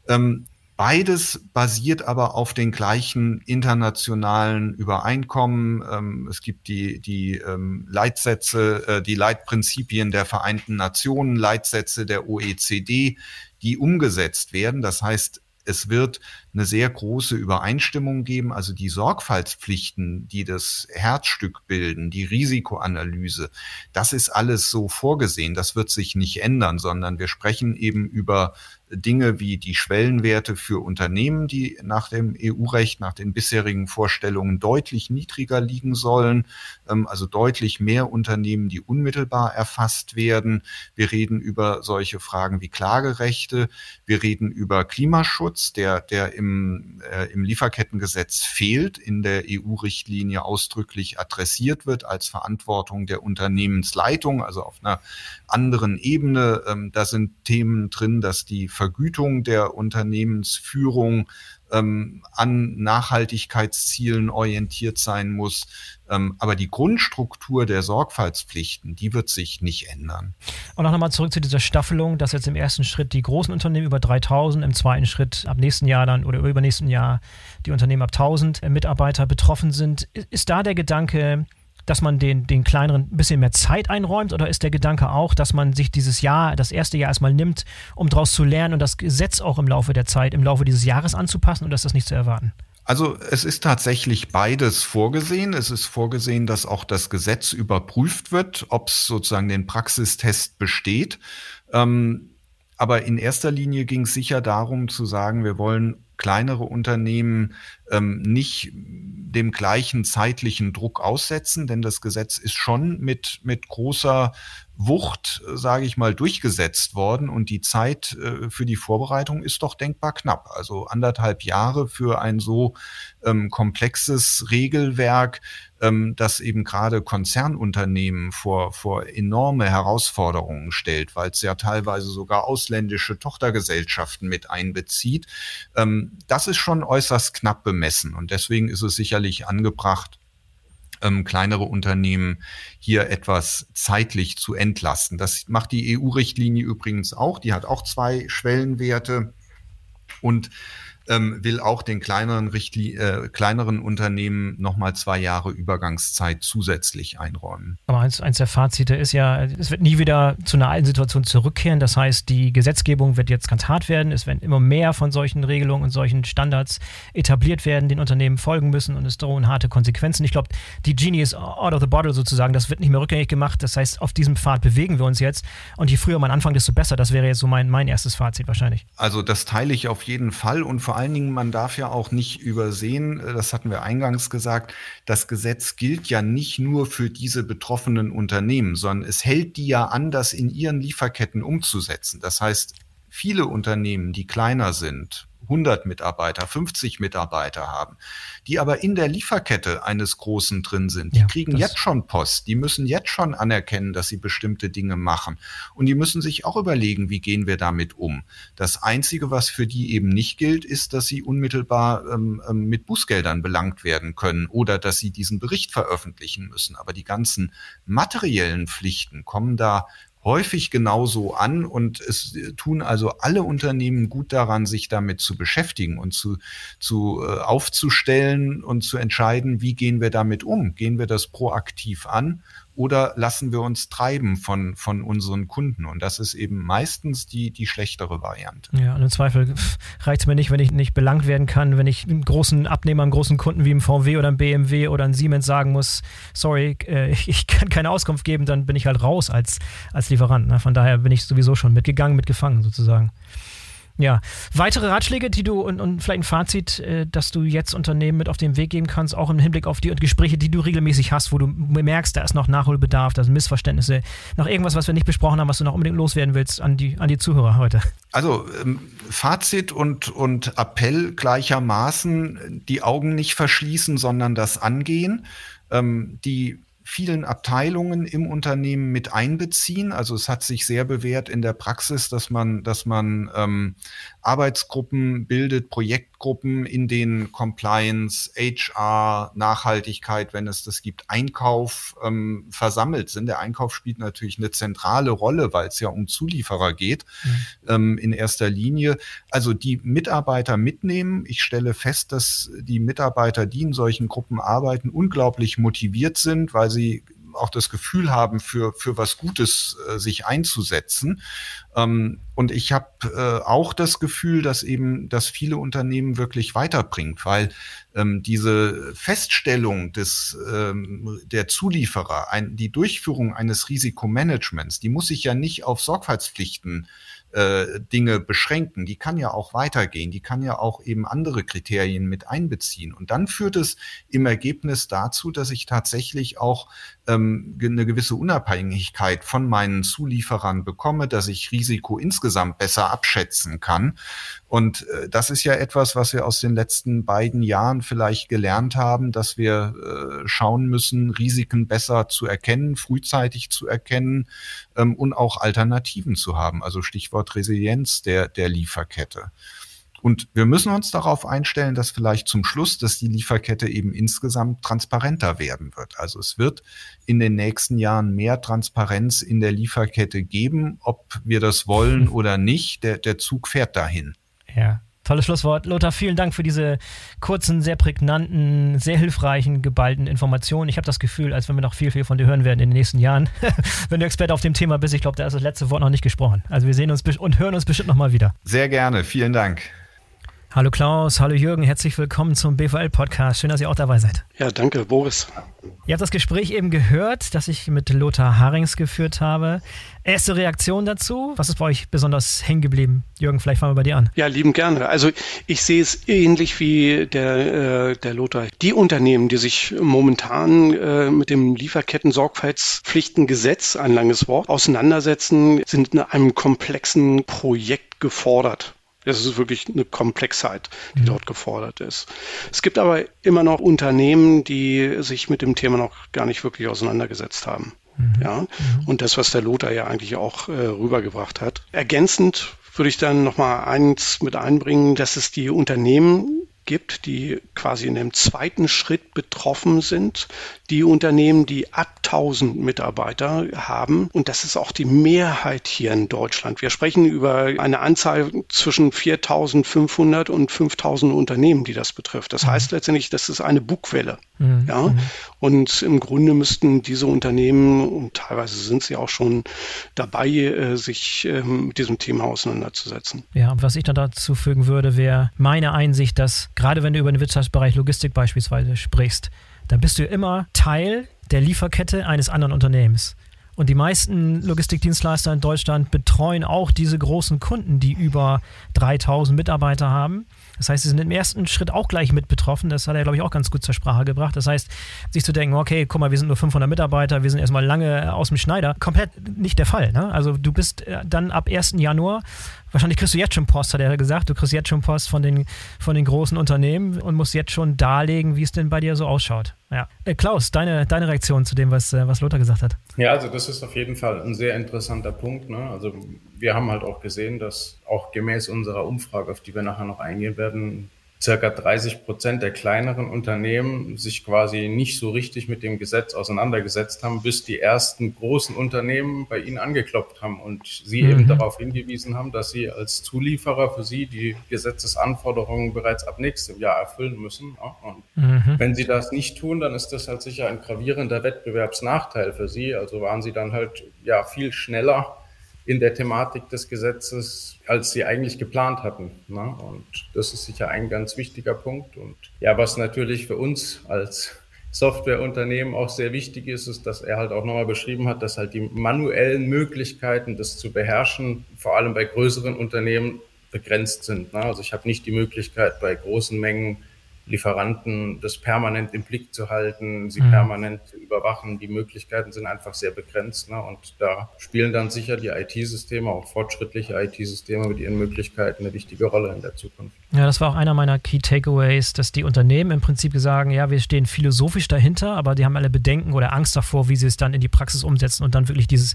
S2: Ähm, Beides basiert aber auf den gleichen internationalen Übereinkommen. Ähm, es gibt die, die ähm, Leitsätze, äh, die Leitprinzipien der Vereinten Nationen, Leitsätze der OECD, die umgesetzt werden. Das heißt, es wird eine sehr große Übereinstimmung geben. Also die Sorgfaltspflichten, die das Herzstück bilden, die Risikoanalyse, das ist alles so vorgesehen. Das wird sich nicht ändern, sondern wir sprechen eben über Dinge wie die Schwellenwerte für Unternehmen, die nach dem EU-Recht, nach den bisherigen Vorstellungen deutlich niedriger liegen sollen, ähm, also deutlich mehr Unternehmen, die unmittelbar erfasst werden. Wir reden über solche Fragen wie Klagerechte. Wir reden über Klimaschutz, der, der im, äh, im Lieferkettengesetz fehlt, in der EU-Richtlinie ausdrücklich adressiert wird als Verantwortung der Unternehmensleitung, also auf einer anderen Ebene. Ähm, da sind Themen drin, dass die Vergütung der Unternehmensführung ähm, an Nachhaltigkeitszielen orientiert sein muss. Ähm, aber die Grundstruktur der Sorgfaltspflichten, die wird sich nicht ändern.
S1: Und auch nochmal zurück zu dieser Staffelung, dass jetzt im ersten Schritt die großen Unternehmen über 3000, im zweiten Schritt ab nächsten Jahr dann oder übernächsten Jahr die Unternehmen ab 1000 Mitarbeiter betroffen sind. Ist da der Gedanke, dass man den, den kleineren ein bisschen mehr Zeit einräumt? Oder ist der Gedanke auch, dass man sich dieses Jahr, das erste Jahr erstmal nimmt, um daraus zu lernen und das Gesetz auch im Laufe der Zeit, im Laufe dieses Jahres anzupassen oder ist das nicht zu erwarten?
S2: Also es ist tatsächlich beides vorgesehen. Es ist vorgesehen, dass auch das Gesetz überprüft wird, ob es sozusagen den Praxistest besteht. Ähm, aber in erster Linie ging es sicher darum zu sagen, wir wollen kleinere Unternehmen ähm, nicht dem gleichen zeitlichen Druck aussetzen, denn das Gesetz ist schon mit, mit großer Wucht, sage ich mal, durchgesetzt worden und die Zeit äh, für die Vorbereitung ist doch denkbar knapp. Also anderthalb Jahre für ein so ähm, komplexes Regelwerk, ähm, das eben gerade Konzernunternehmen vor, vor enorme Herausforderungen stellt, weil es ja teilweise sogar ausländische Tochtergesellschaften mit einbezieht. Ähm, das ist schon äußerst knapp bemessen und deswegen ist es sicherlich angebracht, ähm, kleinere Unternehmen hier etwas zeitlich zu entlasten. Das macht die EU-Richtlinie übrigens auch. Die hat auch zwei Schwellenwerte und ähm, will auch den kleineren, Richtli äh, kleineren Unternehmen nochmal zwei Jahre Übergangszeit zusätzlich einräumen.
S1: Aber eins, eins der Fazite ist ja, es wird nie wieder zu einer alten Situation zurückkehren. Das heißt, die Gesetzgebung wird jetzt ganz hart werden. Es werden immer mehr von solchen Regelungen und solchen Standards etabliert werden, den Unternehmen folgen müssen und es drohen harte Konsequenzen. Ich glaube, die Genie ist out of the bottle sozusagen. Das wird nicht mehr rückgängig gemacht. Das heißt, auf diesem Pfad bewegen wir uns jetzt. Und je früher man anfangen, desto besser. Das wäre jetzt so mein, mein erstes Fazit wahrscheinlich.
S2: Also das teile ich auf jeden Fall und vor allen Dingen, man darf ja auch nicht übersehen, äh, das hatten wir eingangs gesagt, das Gesetz gilt ja nicht nur für diese betroffenen Unternehmen, sondern es hält die ja an, das in ihren Lieferketten umzusetzen. Das heißt, viele Unternehmen, die kleiner sind, 100 Mitarbeiter, 50 Mitarbeiter haben, die aber in der Lieferkette eines Großen drin sind. Die ja, kriegen jetzt schon Post, die müssen jetzt schon anerkennen, dass sie bestimmte Dinge machen. Und die müssen sich auch überlegen, wie gehen wir damit um. Das Einzige, was für die eben nicht gilt, ist, dass sie unmittelbar ähm, ähm mit Bußgeldern belangt werden können oder dass sie diesen Bericht veröffentlichen müssen. Aber die ganzen materiellen Pflichten kommen da häufig genauso an und es tun also alle Unternehmen gut daran, sich damit zu beschäftigen und zu, zu äh, aufzustellen und zu entscheiden, wie gehen wir damit um? Gehen wir das proaktiv an oder lassen wir uns treiben von, von unseren Kunden? Und das ist eben meistens die, die schlechtere Variante.
S1: Ja, und im Zweifel reicht es mir nicht, wenn ich nicht belangt werden kann, wenn ich einem großen Abnehmer, einem großen Kunden wie einem VW oder einem BMW oder einem Siemens sagen muss, sorry, äh, ich kann keine Auskunft geben, dann bin ich halt raus als, als Lieferant. Ne? Von daher bin ich sowieso schon mitgegangen, mitgefangen sozusagen. Ja, weitere Ratschläge, die du und, und vielleicht ein Fazit, äh, dass du jetzt Unternehmen mit auf den Weg geben kannst, auch im Hinblick auf die Gespräche, die du regelmäßig hast, wo du merkst, da ist noch Nachholbedarf, da sind Missverständnisse, noch irgendwas, was wir nicht besprochen haben, was du noch unbedingt loswerden willst an die, an die Zuhörer heute.
S2: Also ähm, Fazit und, und Appell gleichermaßen, die Augen nicht verschließen, sondern das angehen. Ähm, die vielen Abteilungen im Unternehmen mit einbeziehen. Also es hat sich sehr bewährt in der Praxis, dass man, dass man ähm, Arbeitsgruppen bildet, Projektgruppen, in denen Compliance, HR, Nachhaltigkeit, wenn es das gibt, Einkauf ähm, versammelt sind. Der Einkauf spielt natürlich eine zentrale Rolle, weil es ja um Zulieferer geht mhm. ähm, in erster Linie. Also die Mitarbeiter mitnehmen. Ich stelle fest, dass die Mitarbeiter, die in solchen Gruppen arbeiten, unglaublich motiviert sind, weil sie auch das Gefühl haben, für, für was Gutes äh, sich einzusetzen. Ähm, und ich habe äh, auch das Gefühl, dass eben das viele Unternehmen wirklich weiterbringt, weil ähm, diese Feststellung des, ähm, der Zulieferer, ein, die Durchführung eines Risikomanagements, die muss sich ja nicht auf Sorgfaltspflichten äh, Dinge beschränken. Die kann ja auch weitergehen. Die kann ja auch eben andere Kriterien mit einbeziehen. Und dann führt es im Ergebnis dazu, dass ich tatsächlich auch ähm, eine gewisse Unabhängigkeit von meinen Zulieferern bekomme, dass ich Risiko insgesamt besser abschätzen kann. Und äh, das ist ja etwas, was wir aus den letzten beiden Jahren vielleicht gelernt haben, dass wir äh, schauen müssen, Risiken besser zu erkennen, frühzeitig zu erkennen ähm, und auch Alternativen zu haben. Also Stichwort Resilienz der, der Lieferkette. Und wir müssen uns darauf einstellen, dass vielleicht zum Schluss, dass die Lieferkette eben insgesamt transparenter werden wird. Also es wird in den nächsten Jahren mehr Transparenz in der Lieferkette geben, ob wir das wollen oder nicht. Der, der Zug fährt dahin.
S1: Ja, Tolles Schlusswort. Lothar, vielen Dank für diese kurzen, sehr prägnanten, sehr hilfreichen, geballten Informationen. Ich habe das Gefühl, als wenn wir noch viel, viel von dir hören werden in den nächsten Jahren. wenn du Experte auf dem Thema bist, ich glaube, da ist das letzte Wort noch nicht gesprochen. Also wir sehen uns und hören uns bestimmt nochmal wieder.
S2: Sehr gerne. Vielen Dank.
S1: Hallo Klaus, hallo Jürgen, herzlich willkommen zum BVL-Podcast. Schön, dass ihr auch dabei seid.
S3: Ja, danke, Boris.
S1: Ihr habt das Gespräch eben gehört, das ich mit Lothar Harings geführt habe. Erste Reaktion dazu? Was ist bei euch besonders hängen geblieben? Jürgen, vielleicht fangen wir bei dir an.
S3: Ja, lieben gerne. Also ich sehe es ähnlich wie der, äh, der Lothar. Die Unternehmen, die sich momentan äh, mit dem Lieferketten-Sorgfaltspflichtengesetz, ein langes Wort, auseinandersetzen, sind in einem komplexen Projekt gefordert. Es ist wirklich eine Komplexheit, die mhm. dort gefordert ist. Es gibt aber immer noch Unternehmen, die sich mit dem Thema noch gar nicht wirklich auseinandergesetzt haben. Mhm. Ja, mhm. und das, was der Lothar ja eigentlich auch äh, rübergebracht hat. Ergänzend würde ich dann nochmal eins mit einbringen, dass es die Unternehmen gibt, die quasi in dem zweiten Schritt betroffen sind. Die Unternehmen, die ab 1000 Mitarbeiter haben. Und das ist auch die Mehrheit hier in Deutschland. Wir sprechen über eine Anzahl zwischen 4500 und 5000 Unternehmen, die das betrifft. Das mhm. heißt letztendlich, das ist eine Bugwelle. Mhm. Ja? Mhm. Und im Grunde müssten diese Unternehmen, und teilweise sind sie auch schon dabei, äh, sich ähm, mit diesem Thema auseinanderzusetzen.
S1: Ja, und was ich dann dazu fügen würde, wäre meine Einsicht, dass gerade wenn du über den Wirtschaftsbereich Logistik beispielsweise sprichst, dann bist du immer Teil der Lieferkette eines anderen Unternehmens. Und die meisten Logistikdienstleister in Deutschland betreuen auch diese großen Kunden, die über 3000 Mitarbeiter haben. Das heißt, sie sind im ersten Schritt auch gleich mit betroffen. Das hat er, glaube ich, auch ganz gut zur Sprache gebracht. Das heißt, sich zu denken, okay, guck mal, wir sind nur 500 Mitarbeiter, wir sind erstmal lange aus dem Schneider. Komplett nicht der Fall. Ne? Also du bist äh, dann ab 1. Januar Wahrscheinlich kriegst du jetzt schon Post, hat er gesagt. Du kriegst jetzt schon Post von den, von den großen Unternehmen und musst jetzt schon darlegen, wie es denn bei dir so ausschaut. Ja. Äh, Klaus, deine, deine Reaktion zu dem, was, äh, was Lothar gesagt hat.
S4: Ja, also das ist auf jeden Fall ein sehr interessanter Punkt. Ne? Also wir haben halt auch gesehen, dass auch gemäß unserer Umfrage, auf die wir nachher noch eingehen werden, circa 30 Prozent der kleineren Unternehmen sich quasi nicht so richtig mit dem Gesetz auseinandergesetzt haben, bis die ersten großen Unternehmen bei ihnen angeklopft haben und sie mhm. eben darauf hingewiesen haben, dass sie als Zulieferer für sie die Gesetzesanforderungen bereits ab nächstem Jahr erfüllen müssen. Und mhm. wenn sie das nicht tun, dann ist das halt sicher ein gravierender Wettbewerbsnachteil für sie. Also waren sie dann halt ja viel schneller in der Thematik des Gesetzes, als sie eigentlich geplant hatten. Ne? Und das ist sicher ein ganz wichtiger Punkt. Und ja, was natürlich für uns als Softwareunternehmen auch sehr wichtig ist, ist, dass er halt auch nochmal beschrieben hat, dass halt die manuellen Möglichkeiten, das zu beherrschen, vor allem bei größeren Unternehmen begrenzt sind. Ne? Also ich habe nicht die Möglichkeit, bei großen Mengen Lieferanten das permanent im Blick zu halten, sie mhm. permanent zu überwachen. Die Möglichkeiten sind einfach sehr begrenzt. Ne? Und da spielen dann sicher die IT-Systeme, auch fortschrittliche IT-Systeme mit ihren Möglichkeiten eine wichtige Rolle in der Zukunft.
S1: Ja, das war auch einer meiner Key Takeaways, dass die Unternehmen im Prinzip sagen, ja, wir stehen philosophisch dahinter, aber die haben alle Bedenken oder Angst davor, wie sie es dann in die Praxis umsetzen und dann wirklich dieses,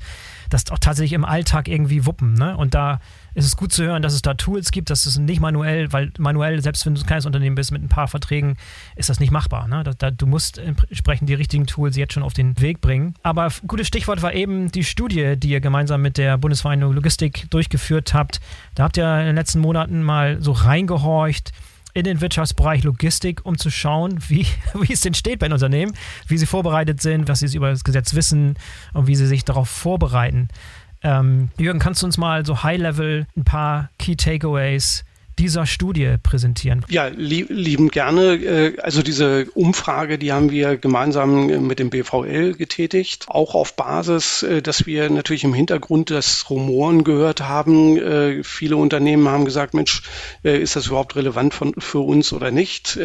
S1: das auch tatsächlich im Alltag irgendwie wuppen. Ne? Und da ist es gut zu hören, dass es da Tools gibt, dass es nicht manuell, weil manuell, selbst wenn du ein kleines Unternehmen bist mit ein paar Verträgen, ist das nicht machbar. Ne? Da, da, du musst entsprechend die richtigen Tools jetzt schon auf den Weg bringen. Aber gutes Stichwort war eben die Studie, die ihr gemeinsam mit der Bundesvereinigung Logistik durchgeführt habt. Da habt ihr in den letzten Monaten mal so reingehorcht in den Wirtschaftsbereich Logistik, um zu schauen, wie, wie es denn steht bei den Unternehmen, wie sie vorbereitet sind, was sie über das Gesetz wissen und wie sie sich darauf vorbereiten. Ähm, Jürgen, kannst du uns mal so High-Level ein paar Key Takeaways dieser Studie präsentieren?
S3: Ja, lieb, lieben gerne. Äh, also diese Umfrage, die haben wir gemeinsam mit dem BVL getätigt, auch auf Basis, äh, dass wir natürlich im Hintergrund das Rumoren gehört haben. Äh, viele Unternehmen haben gesagt, Mensch, ist das überhaupt relevant von, für uns oder nicht?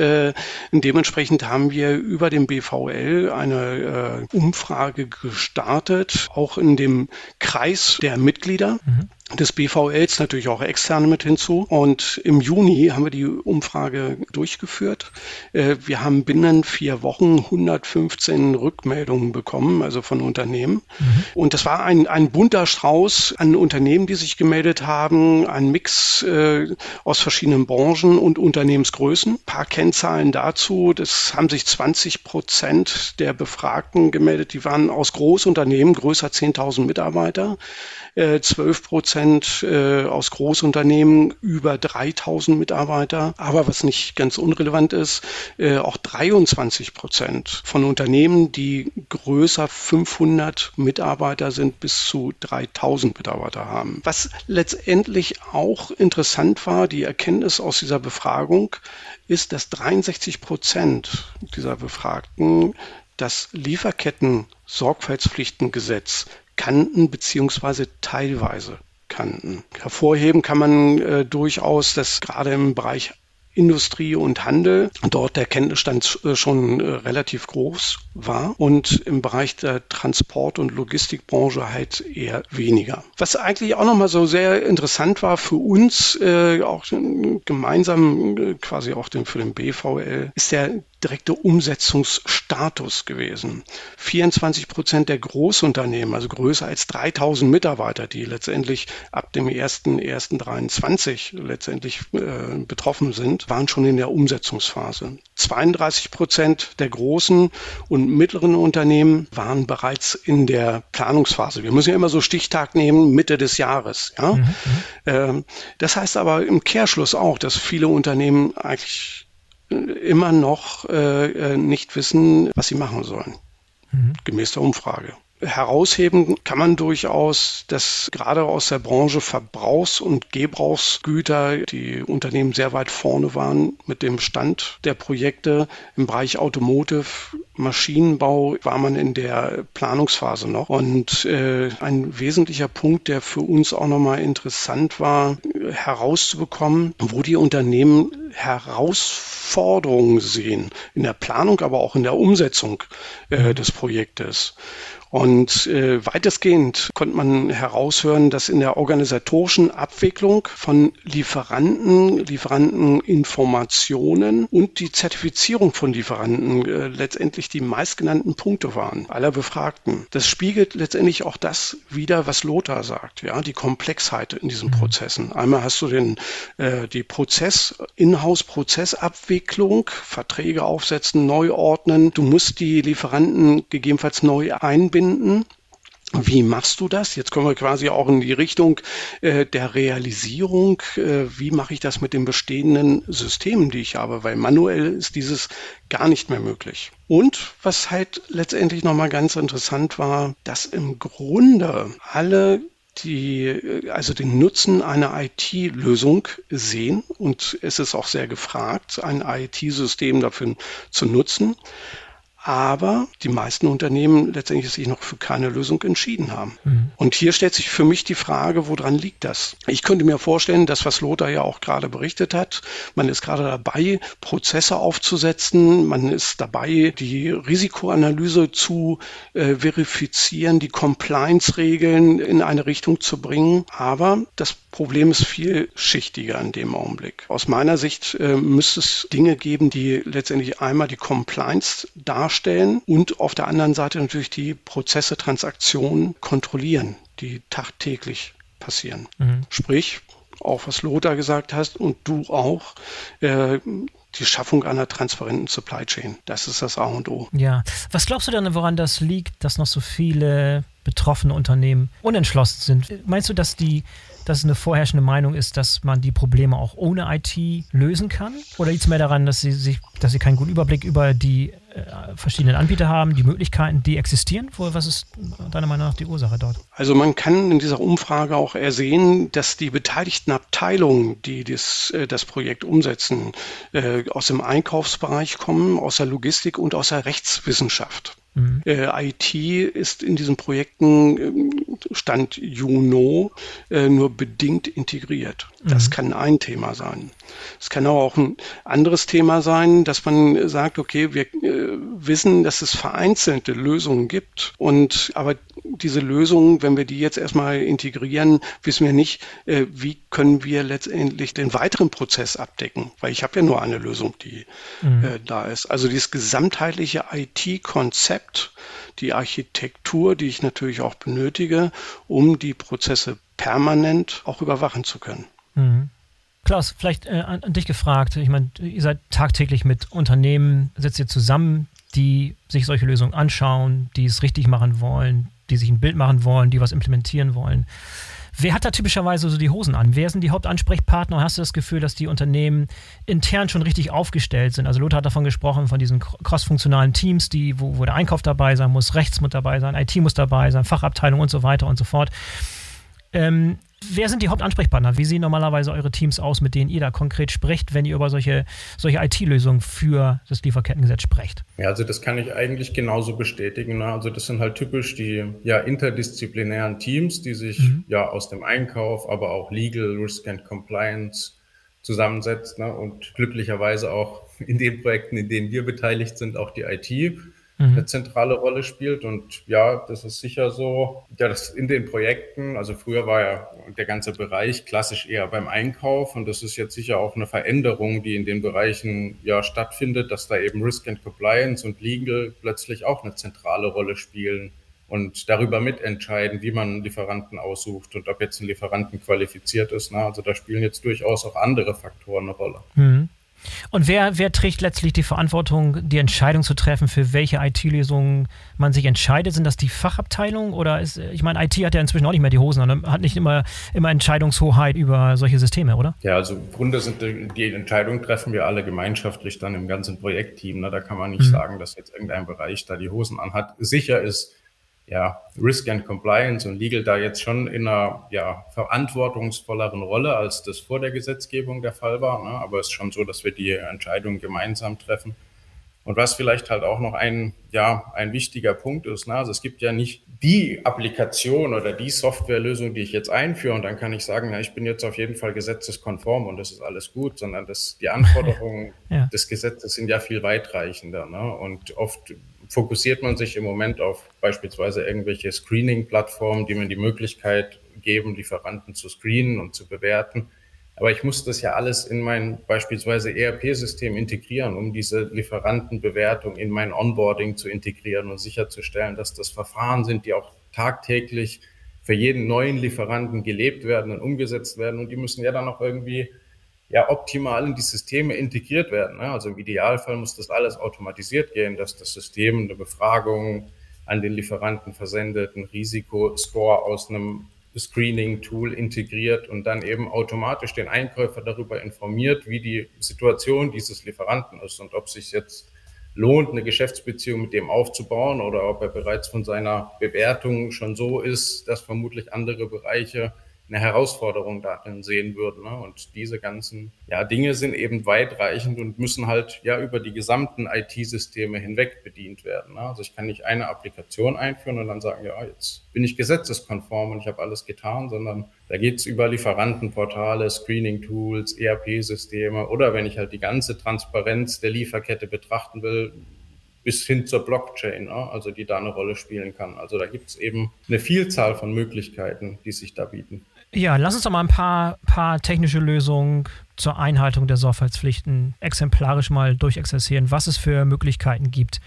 S3: Dementsprechend haben wir über den BVL eine Umfrage gestartet, auch in dem Kreis der Mitglieder. Mhm des BVLs natürlich auch externe mit hinzu. Und im Juni haben wir die Umfrage durchgeführt. Äh, wir haben binnen vier Wochen 115 Rückmeldungen bekommen, also von Unternehmen. Mhm. Und das war ein, ein bunter Strauß an Unternehmen, die sich gemeldet haben, ein Mix äh, aus verschiedenen Branchen und Unternehmensgrößen. Ein paar Kennzahlen dazu. Das haben sich 20 Prozent der Befragten gemeldet. Die waren aus Großunternehmen, größer 10.000 Mitarbeiter. 12 äh, Prozent äh, aus Großunternehmen über 3000 Mitarbeiter. Aber was nicht ganz unrelevant ist, äh, auch 23 Prozent von Unternehmen, die größer 500 Mitarbeiter sind, bis zu 3000 Mitarbeiter haben. Was letztendlich auch interessant war, die Erkenntnis aus dieser Befragung, ist, dass 63 Prozent dieser Befragten das Lieferketten-Sorgfaltspflichtengesetz kannten beziehungsweise teilweise kannten. Hervorheben kann man äh, durchaus, dass gerade im Bereich Industrie und Handel dort der Kenntnisstand äh, schon äh, relativ groß war und im Bereich der Transport- und Logistikbranche halt eher weniger. Was eigentlich auch nochmal so sehr interessant war für uns, äh, auch gemeinsam äh, quasi auch den, für den BVL, ist der direkte Umsetzungsstatus gewesen. 24 Prozent der Großunternehmen, also größer als 3000 Mitarbeiter, die letztendlich ab dem 1.1.23 letztendlich äh, betroffen sind, waren schon in der Umsetzungsphase. 32 Prozent der großen und mittleren Unternehmen waren bereits in der Planungsphase. Wir müssen ja immer so Stichtag nehmen, Mitte des Jahres. Ja? Mhm, äh, das heißt aber im Kehrschluss auch, dass viele Unternehmen eigentlich immer noch äh, äh, nicht wissen, was sie machen sollen, mhm. gemäß der Umfrage. Herausheben kann man durchaus, dass gerade aus der Branche Verbrauchs- und Gebrauchsgüter die Unternehmen sehr weit vorne waren mit dem Stand der Projekte. Im Bereich Automotive, Maschinenbau war man in der Planungsphase noch. Und äh, ein wesentlicher Punkt, der für uns auch nochmal interessant war, herauszubekommen, wo die Unternehmen Herausforderungen sehen, in der Planung, aber auch in der Umsetzung äh, des Projektes. Und äh, weitestgehend konnte man heraushören, dass in der organisatorischen Abwicklung von Lieferanten, Lieferanteninformationen und die Zertifizierung von Lieferanten äh, letztendlich die meistgenannten Punkte waren aller Befragten. Das spiegelt letztendlich auch das wider, was Lothar sagt, ja, die Komplexheit in diesen mhm. Prozessen. Einmal hast du den, äh, die Prozess, Inhouse-Prozessabwicklung, Verträge aufsetzen, neu ordnen. Du musst die Lieferanten gegebenenfalls neu einbinden. Wie machst du das? Jetzt kommen wir quasi auch in die Richtung äh, der Realisierung. Äh, wie mache ich das mit den bestehenden Systemen, die ich habe? Weil manuell ist dieses gar nicht mehr möglich. Und was halt letztendlich nochmal ganz interessant war, dass im Grunde alle die äh, also den Nutzen einer IT-Lösung sehen und es ist auch sehr gefragt, ein IT-System dafür zu nutzen aber die meisten Unternehmen letztendlich sich noch für keine Lösung entschieden haben. Mhm. Und hier stellt sich für mich die Frage, woran liegt das? Ich könnte mir vorstellen, das, was Lothar ja auch gerade berichtet hat, man ist gerade dabei, Prozesse aufzusetzen, man ist dabei, die Risikoanalyse zu äh, verifizieren, die Compliance-Regeln in eine Richtung zu bringen. Aber das Problem ist viel schichtiger in dem Augenblick. Aus meiner Sicht äh, müsste es Dinge geben, die letztendlich einmal die Compliance darstellen und auf der anderen Seite natürlich die Prozesse, Transaktionen kontrollieren, die tagtäglich passieren. Mhm. Sprich, auch was Lothar gesagt hast und du auch, äh, die Schaffung einer transparenten Supply Chain. Das ist das A und O.
S1: Ja. Was glaubst du denn, woran das liegt, dass noch so viele betroffene Unternehmen unentschlossen sind? Meinst du, dass die dass es eine vorherrschende Meinung ist, dass man die Probleme auch ohne IT lösen kann? Oder liegt es mehr daran, dass sie sich, dass sie keinen guten Überblick über die verschiedenen Anbieter haben, die Möglichkeiten, die existieren? Was ist deiner Meinung nach die Ursache dort?
S3: Also man kann in dieser Umfrage auch ersehen, dass die beteiligten Abteilungen, die das, äh, das Projekt umsetzen, äh, aus dem Einkaufsbereich kommen, aus der Logistik und aus der Rechtswissenschaft. Mhm. Äh, IT ist in diesen Projekten ähm, Stand Juno äh, nur bedingt integriert. Das mhm. kann ein Thema sein. Es kann aber auch ein anderes Thema sein, dass man sagt, okay, wir äh, wissen, dass es vereinzelte Lösungen gibt und aber diese Lösungen, wenn wir die jetzt erstmal integrieren, wissen wir nicht, äh, wie können wir letztendlich den weiteren Prozess abdecken, weil ich habe ja nur eine Lösung, die mhm. äh, da ist. Also dieses gesamtheitliche IT-Konzept, die Architektur, die ich natürlich auch benötige, um die Prozesse permanent auch überwachen zu können.
S1: Mhm. Klaus, vielleicht äh, an, an, dich gefragt. Ich meine, ihr seid tagtäglich mit Unternehmen, setzt ihr zusammen, die sich solche Lösungen anschauen, die es richtig machen wollen, die sich ein Bild machen wollen, die was implementieren wollen. Wer hat da typischerweise so die Hosen an? Wer sind die Hauptansprechpartner? Hast du das Gefühl, dass die Unternehmen intern schon richtig aufgestellt sind? Also Lothar hat davon gesprochen, von diesen crossfunktionalen Teams, die, wo, wo der Einkauf dabei sein muss, Rechts muss dabei sein, IT muss dabei sein, Fachabteilung und so weiter und so fort. Ähm, Wer sind die Hauptansprechpartner? Wie sehen normalerweise eure Teams aus, mit denen ihr da konkret sprecht, wenn ihr über solche, solche IT-Lösungen für das Lieferkettengesetz sprecht?
S4: Ja, also das kann ich eigentlich genauso bestätigen. Ne? Also das sind halt typisch die ja, interdisziplinären Teams, die sich mhm. ja aus dem Einkauf, aber auch Legal, Risk and Compliance zusammensetzen ne? und glücklicherweise auch in den Projekten, in denen wir beteiligt sind, auch die IT mhm. eine zentrale Rolle spielt. Und ja, das ist sicher so, ja, das in den Projekten, also früher war ja der ganze Bereich klassisch eher beim Einkauf und das ist jetzt sicher auch eine Veränderung, die in den Bereichen ja stattfindet, dass da eben Risk and Compliance und Legal plötzlich auch eine zentrale Rolle spielen und darüber mitentscheiden, wie man Lieferanten aussucht und ob jetzt ein Lieferanten qualifiziert ist. Na, also da spielen jetzt durchaus auch andere Faktoren eine Rolle.
S1: Mhm. Und wer, wer trägt letztlich die Verantwortung, die Entscheidung zu treffen, für welche IT-Lösungen man sich entscheidet? Sind das die Fachabteilungen oder ist, ich meine, IT hat ja inzwischen auch nicht mehr die Hosen und hat nicht immer, immer Entscheidungshoheit über solche Systeme, oder?
S4: Ja, also im Grunde sind die, die Entscheidungen treffen wir alle gemeinschaftlich dann im ganzen Projektteam. Ne? Da kann man nicht mhm. sagen, dass jetzt irgendein Bereich da die Hosen anhat. Sicher ist ja, Risk and Compliance und Legal da jetzt schon in einer ja, verantwortungsvolleren Rolle, als das vor der Gesetzgebung der Fall war. Ne? Aber es ist schon so, dass wir die Entscheidung gemeinsam treffen. Und was vielleicht halt auch noch ein, ja, ein wichtiger Punkt ist, ne? also es gibt ja nicht die Applikation oder die Softwarelösung, die ich jetzt einführe und dann kann ich sagen, na, ich bin jetzt auf jeden Fall gesetzeskonform und das ist alles gut, sondern das, die Anforderungen ja. des Gesetzes sind ja viel weitreichender. Ne? Und oft fokussiert man sich im Moment auf beispielsweise irgendwelche Screening-Plattformen, die mir die Möglichkeit geben, Lieferanten zu screenen und zu bewerten. Aber ich muss das ja alles in mein beispielsweise ERP-System integrieren, um diese Lieferantenbewertung in mein Onboarding zu integrieren und sicherzustellen, dass das Verfahren sind, die auch tagtäglich für jeden neuen Lieferanten gelebt werden und umgesetzt werden. Und die müssen ja dann auch irgendwie ja optimal in die Systeme integriert werden. Ne? Also im Idealfall muss das alles automatisiert gehen, dass das System eine Befragung an den Lieferanten versendet, ein Risikoscore aus einem Screening-Tool integriert und dann eben automatisch den Einkäufer darüber informiert, wie die Situation dieses Lieferanten ist und ob sich jetzt lohnt, eine Geschäftsbeziehung mit dem aufzubauen oder ob er bereits von seiner Bewertung schon so ist, dass vermutlich andere Bereiche eine Herausforderung darin sehen würden. Ne? Und diese ganzen ja, Dinge sind eben weitreichend und müssen halt ja über die gesamten IT-Systeme hinweg bedient werden. Ne? Also ich kann nicht eine Applikation einführen und dann sagen, ja, jetzt bin ich gesetzeskonform und ich habe alles getan, sondern da geht es über Lieferantenportale, Screening-Tools, ERP-Systeme oder wenn ich halt die ganze Transparenz der Lieferkette betrachten will, bis hin zur Blockchain, ne? also die da eine Rolle spielen kann. Also da gibt es eben eine Vielzahl von Möglichkeiten, die sich da bieten.
S1: Ja, lass uns doch mal ein paar, paar technische Lösungen zur Einhaltung der Sorgfaltspflichten exemplarisch mal durchexerzieren, was es für Möglichkeiten gibt.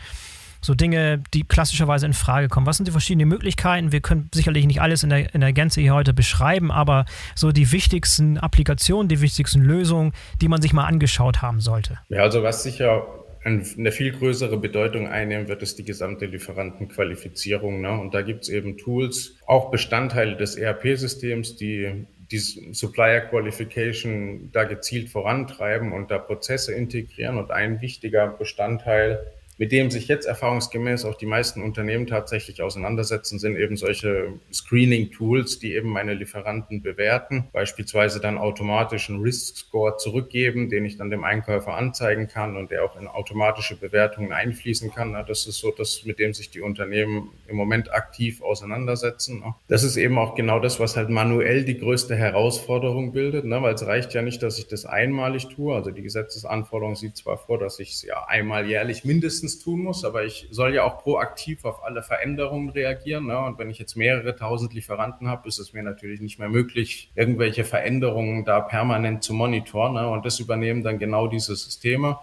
S1: So Dinge, die klassischerweise in Frage kommen. Was sind die verschiedenen Möglichkeiten? Wir können sicherlich nicht alles in der, in der Gänze hier heute beschreiben, aber so die wichtigsten Applikationen, die wichtigsten Lösungen, die man sich mal angeschaut haben sollte.
S4: Ja, also was sicher eine viel größere Bedeutung einnehmen wird, ist die gesamte Lieferantenqualifizierung. Ne? Und da gibt es eben Tools, auch Bestandteile des ERP-Systems, die die Supplier Qualification da gezielt vorantreiben und da Prozesse integrieren. Und ein wichtiger Bestandteil mit dem sich jetzt erfahrungsgemäß auch die meisten Unternehmen tatsächlich auseinandersetzen, sind eben solche Screening-Tools, die eben meine Lieferanten bewerten, beispielsweise dann automatisch einen Risk-Score zurückgeben, den ich dann dem Einkäufer anzeigen kann und der auch in automatische Bewertungen einfließen kann. Das ist so das, mit dem sich die Unternehmen im Moment aktiv auseinandersetzen. Das ist eben auch genau das, was halt manuell die größte Herausforderung bildet, ne? weil es reicht ja nicht, dass ich das einmalig tue. Also die Gesetzesanforderung sieht zwar vor, dass ich es ja einmal jährlich mindestens mindestens tun muss, aber ich soll ja auch proaktiv auf alle Veränderungen reagieren. Ne? Und wenn ich jetzt mehrere tausend Lieferanten habe, ist es mir natürlich nicht mehr möglich, irgendwelche Veränderungen da permanent zu monitoren. Ne? Und das übernehmen dann genau diese Systeme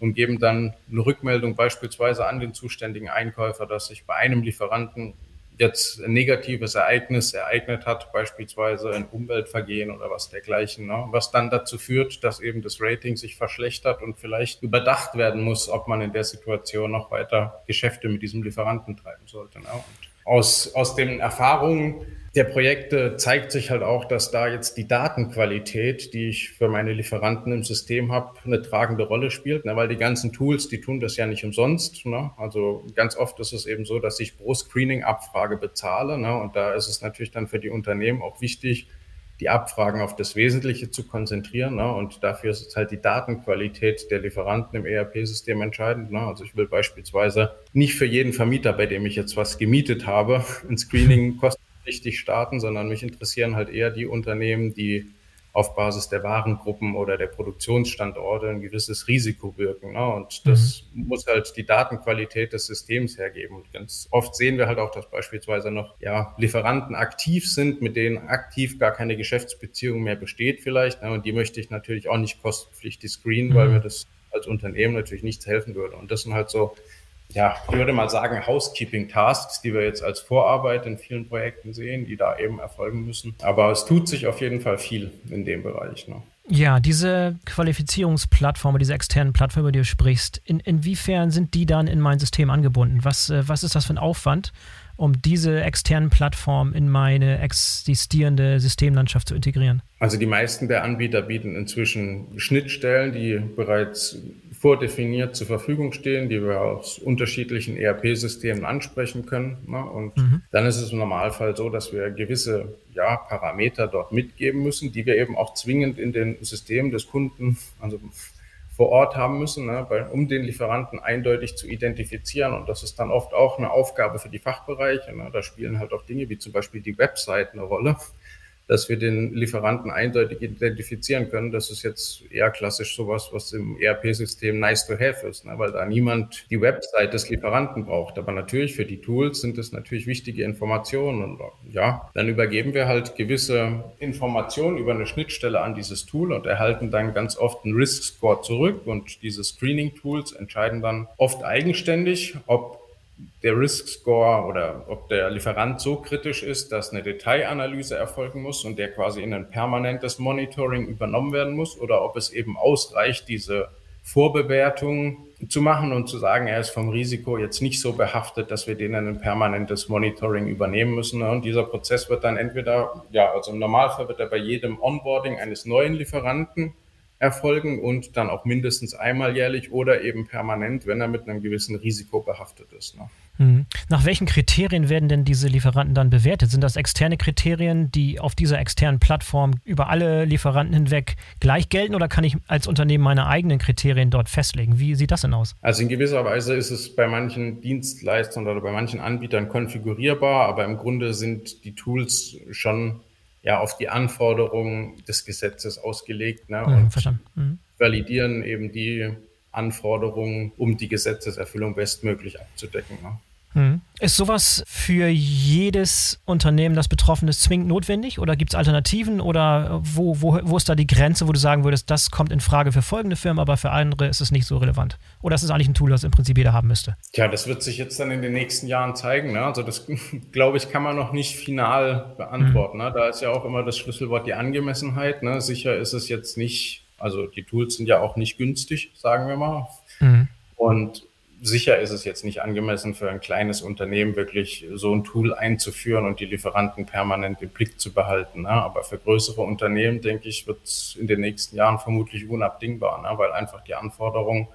S4: und geben dann eine Rückmeldung beispielsweise an den zuständigen Einkäufer, dass sich bei einem Lieferanten jetzt ein negatives Ereignis ereignet hat, beispielsweise ein Umweltvergehen oder was dergleichen, ne? was dann dazu führt, dass eben das Rating sich verschlechtert und vielleicht überdacht werden muss, ob man in der Situation noch weiter Geschäfte mit diesem Lieferanten treiben sollte. Ne? Aus, aus den Erfahrungen der Projekte zeigt sich halt auch, dass da jetzt die Datenqualität, die ich für meine Lieferanten im System habe, eine tragende Rolle spielt, ne? weil die ganzen Tools, die tun das ja nicht umsonst. Ne? Also ganz oft ist es eben so, dass ich pro Screening-Abfrage bezahle ne? und da ist es natürlich dann für die Unternehmen auch wichtig, die Abfragen auf das Wesentliche zu konzentrieren. Ne? Und dafür ist halt die Datenqualität der Lieferanten im ERP-System entscheidend. Ne? Also ich will beispielsweise nicht für jeden Vermieter, bei dem ich jetzt was gemietet habe, ein Screening kosten richtig starten, sondern mich interessieren halt eher die Unternehmen, die auf Basis der Warengruppen oder der Produktionsstandorte ein gewisses Risiko wirken. Ne? Und das mhm. muss halt die Datenqualität des Systems hergeben. Und ganz oft sehen wir halt auch, dass beispielsweise noch ja, Lieferanten aktiv sind, mit denen aktiv gar keine Geschäftsbeziehung mehr besteht vielleicht. Ne? Und die möchte ich natürlich auch nicht kostenpflichtig screenen, mhm. weil mir das als Unternehmen natürlich nichts helfen würde. Und das sind halt so ja, ich würde mal sagen, Housekeeping-Tasks, die wir jetzt als Vorarbeit in vielen Projekten sehen, die da eben erfolgen müssen. Aber es tut sich auf jeden Fall viel in dem Bereich. Ne?
S1: Ja, diese Qualifizierungsplattformen, diese externen Plattformen, über die du sprichst, in, inwiefern sind die dann in mein System angebunden? Was, äh, was ist das für ein Aufwand, um diese externen Plattformen in meine existierende Systemlandschaft zu integrieren?
S4: Also die meisten der Anbieter bieten inzwischen Schnittstellen, die bereits vordefiniert zur Verfügung stehen, die wir aus unterschiedlichen ERP-Systemen ansprechen können. Ne? Und mhm. dann ist es im Normalfall so, dass wir gewisse ja, Parameter dort mitgeben müssen, die wir eben auch zwingend in den Systemen des Kunden, also vor Ort haben müssen, ne, um den Lieferanten eindeutig zu identifizieren. Und das ist dann oft auch eine Aufgabe für die Fachbereiche. Ne. Da spielen halt auch Dinge wie zum Beispiel die Website eine Rolle dass wir den Lieferanten eindeutig identifizieren können. Das ist jetzt eher klassisch sowas, was im ERP-System nice to have ist, ne? weil da niemand die Website des Lieferanten braucht. Aber natürlich für die Tools sind es natürlich wichtige Informationen. Und ja, dann übergeben wir halt gewisse Informationen über eine Schnittstelle an dieses Tool und erhalten dann ganz oft einen Risk Score zurück. Und diese Screening-Tools entscheiden dann oft eigenständig, ob der Risk Score oder ob der Lieferant so kritisch ist, dass eine Detailanalyse erfolgen muss und der quasi in ein permanentes Monitoring übernommen werden muss oder ob es eben ausreicht, diese Vorbewertung zu machen und zu sagen, er ist vom Risiko jetzt nicht so behaftet, dass wir den in ein permanentes Monitoring übernehmen müssen. Und dieser Prozess wird dann entweder, ja, also im Normalfall wird er bei jedem Onboarding eines neuen Lieferanten erfolgen und dann auch mindestens einmal jährlich oder eben permanent, wenn er mit einem gewissen Risiko behaftet ist. Ne?
S1: Mhm. Nach welchen Kriterien werden denn diese Lieferanten dann bewertet? Sind das externe Kriterien, die auf dieser externen Plattform über alle Lieferanten hinweg gleich gelten oder kann ich als Unternehmen meine eigenen Kriterien dort festlegen? Wie sieht das denn aus?
S4: Also in gewisser Weise ist es bei manchen Dienstleistern oder bei manchen Anbietern konfigurierbar, aber im Grunde sind die Tools schon ja auf die Anforderungen des Gesetzes ausgelegt ne, mhm, und verstanden. Mhm. validieren eben die Anforderungen, um die Gesetzeserfüllung bestmöglich abzudecken. Ne.
S1: Hm. Ist sowas für jedes Unternehmen, das betroffen ist, zwingend notwendig oder gibt es Alternativen oder wo, wo, wo ist da die Grenze, wo du sagen würdest, das kommt in Frage für folgende Firmen, aber für andere ist es nicht so relevant? Oder ist es eigentlich ein Tool, das im Prinzip jeder haben müsste?
S4: Tja, das wird sich jetzt dann in den nächsten Jahren zeigen. Ne? Also das, glaube ich, kann man noch nicht final beantworten. Hm. Ne? Da ist ja auch immer das Schlüsselwort die Angemessenheit. Ne? Sicher ist es jetzt nicht, also die Tools sind ja auch nicht günstig, sagen wir mal. Hm. Und sicher ist es jetzt nicht angemessen für ein kleines Unternehmen wirklich so ein Tool einzuführen und die Lieferanten permanent im Blick zu behalten. Ne? Aber für größere Unternehmen, denke ich, wird es in den nächsten Jahren vermutlich unabdingbar, ne? weil einfach die Anforderungen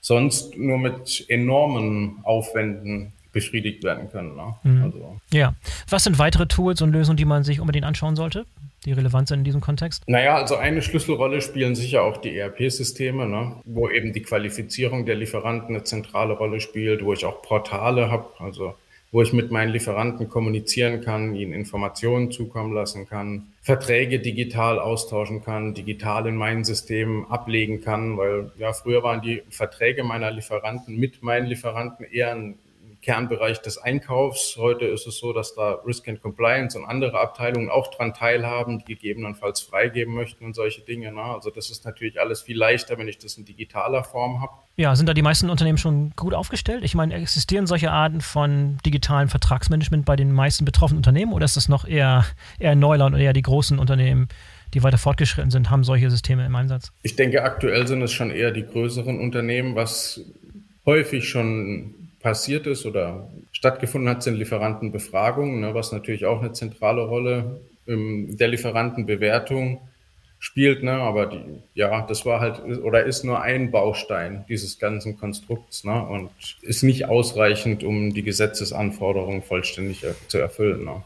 S4: sonst nur mit enormen Aufwänden befriedigt werden können. Ne?
S1: Mhm. Also. Ja. Was sind weitere Tools und Lösungen, die man sich unbedingt anschauen sollte? Die relevant sind in diesem Kontext?
S4: Naja, also eine Schlüsselrolle spielen sicher auch die ERP-Systeme, ne? wo eben die Qualifizierung der Lieferanten eine zentrale Rolle spielt, wo ich auch Portale habe, also wo ich mit meinen Lieferanten kommunizieren kann, ihnen Informationen zukommen lassen kann, Verträge digital austauschen kann, digital in meinen Systemen ablegen kann, weil ja früher waren die Verträge meiner Lieferanten mit meinen Lieferanten eher ein Kernbereich des Einkaufs. Heute ist es so, dass da Risk and Compliance und andere Abteilungen auch dran teilhaben, die gegebenenfalls freigeben möchten und solche Dinge. Ne? Also das ist natürlich alles viel leichter, wenn ich das in digitaler Form habe.
S1: Ja, sind da die meisten Unternehmen schon gut aufgestellt? Ich meine, existieren solche Arten von digitalen Vertragsmanagement bei den meisten betroffenen Unternehmen oder ist das noch eher, eher Neuland oder eher die großen Unternehmen? die weiter fortgeschritten sind, haben solche Systeme im Einsatz?
S4: Ich denke, aktuell sind es schon eher die größeren Unternehmen, was häufig schon passiert ist oder stattgefunden hat, sind Lieferantenbefragungen, ne, was natürlich auch eine zentrale Rolle in der Lieferantenbewertung spielt. Ne, aber die, ja, das war halt oder ist nur ein Baustein dieses ganzen Konstrukts ne, und ist nicht ausreichend, um die Gesetzesanforderungen vollständig zu erfüllen. Ne.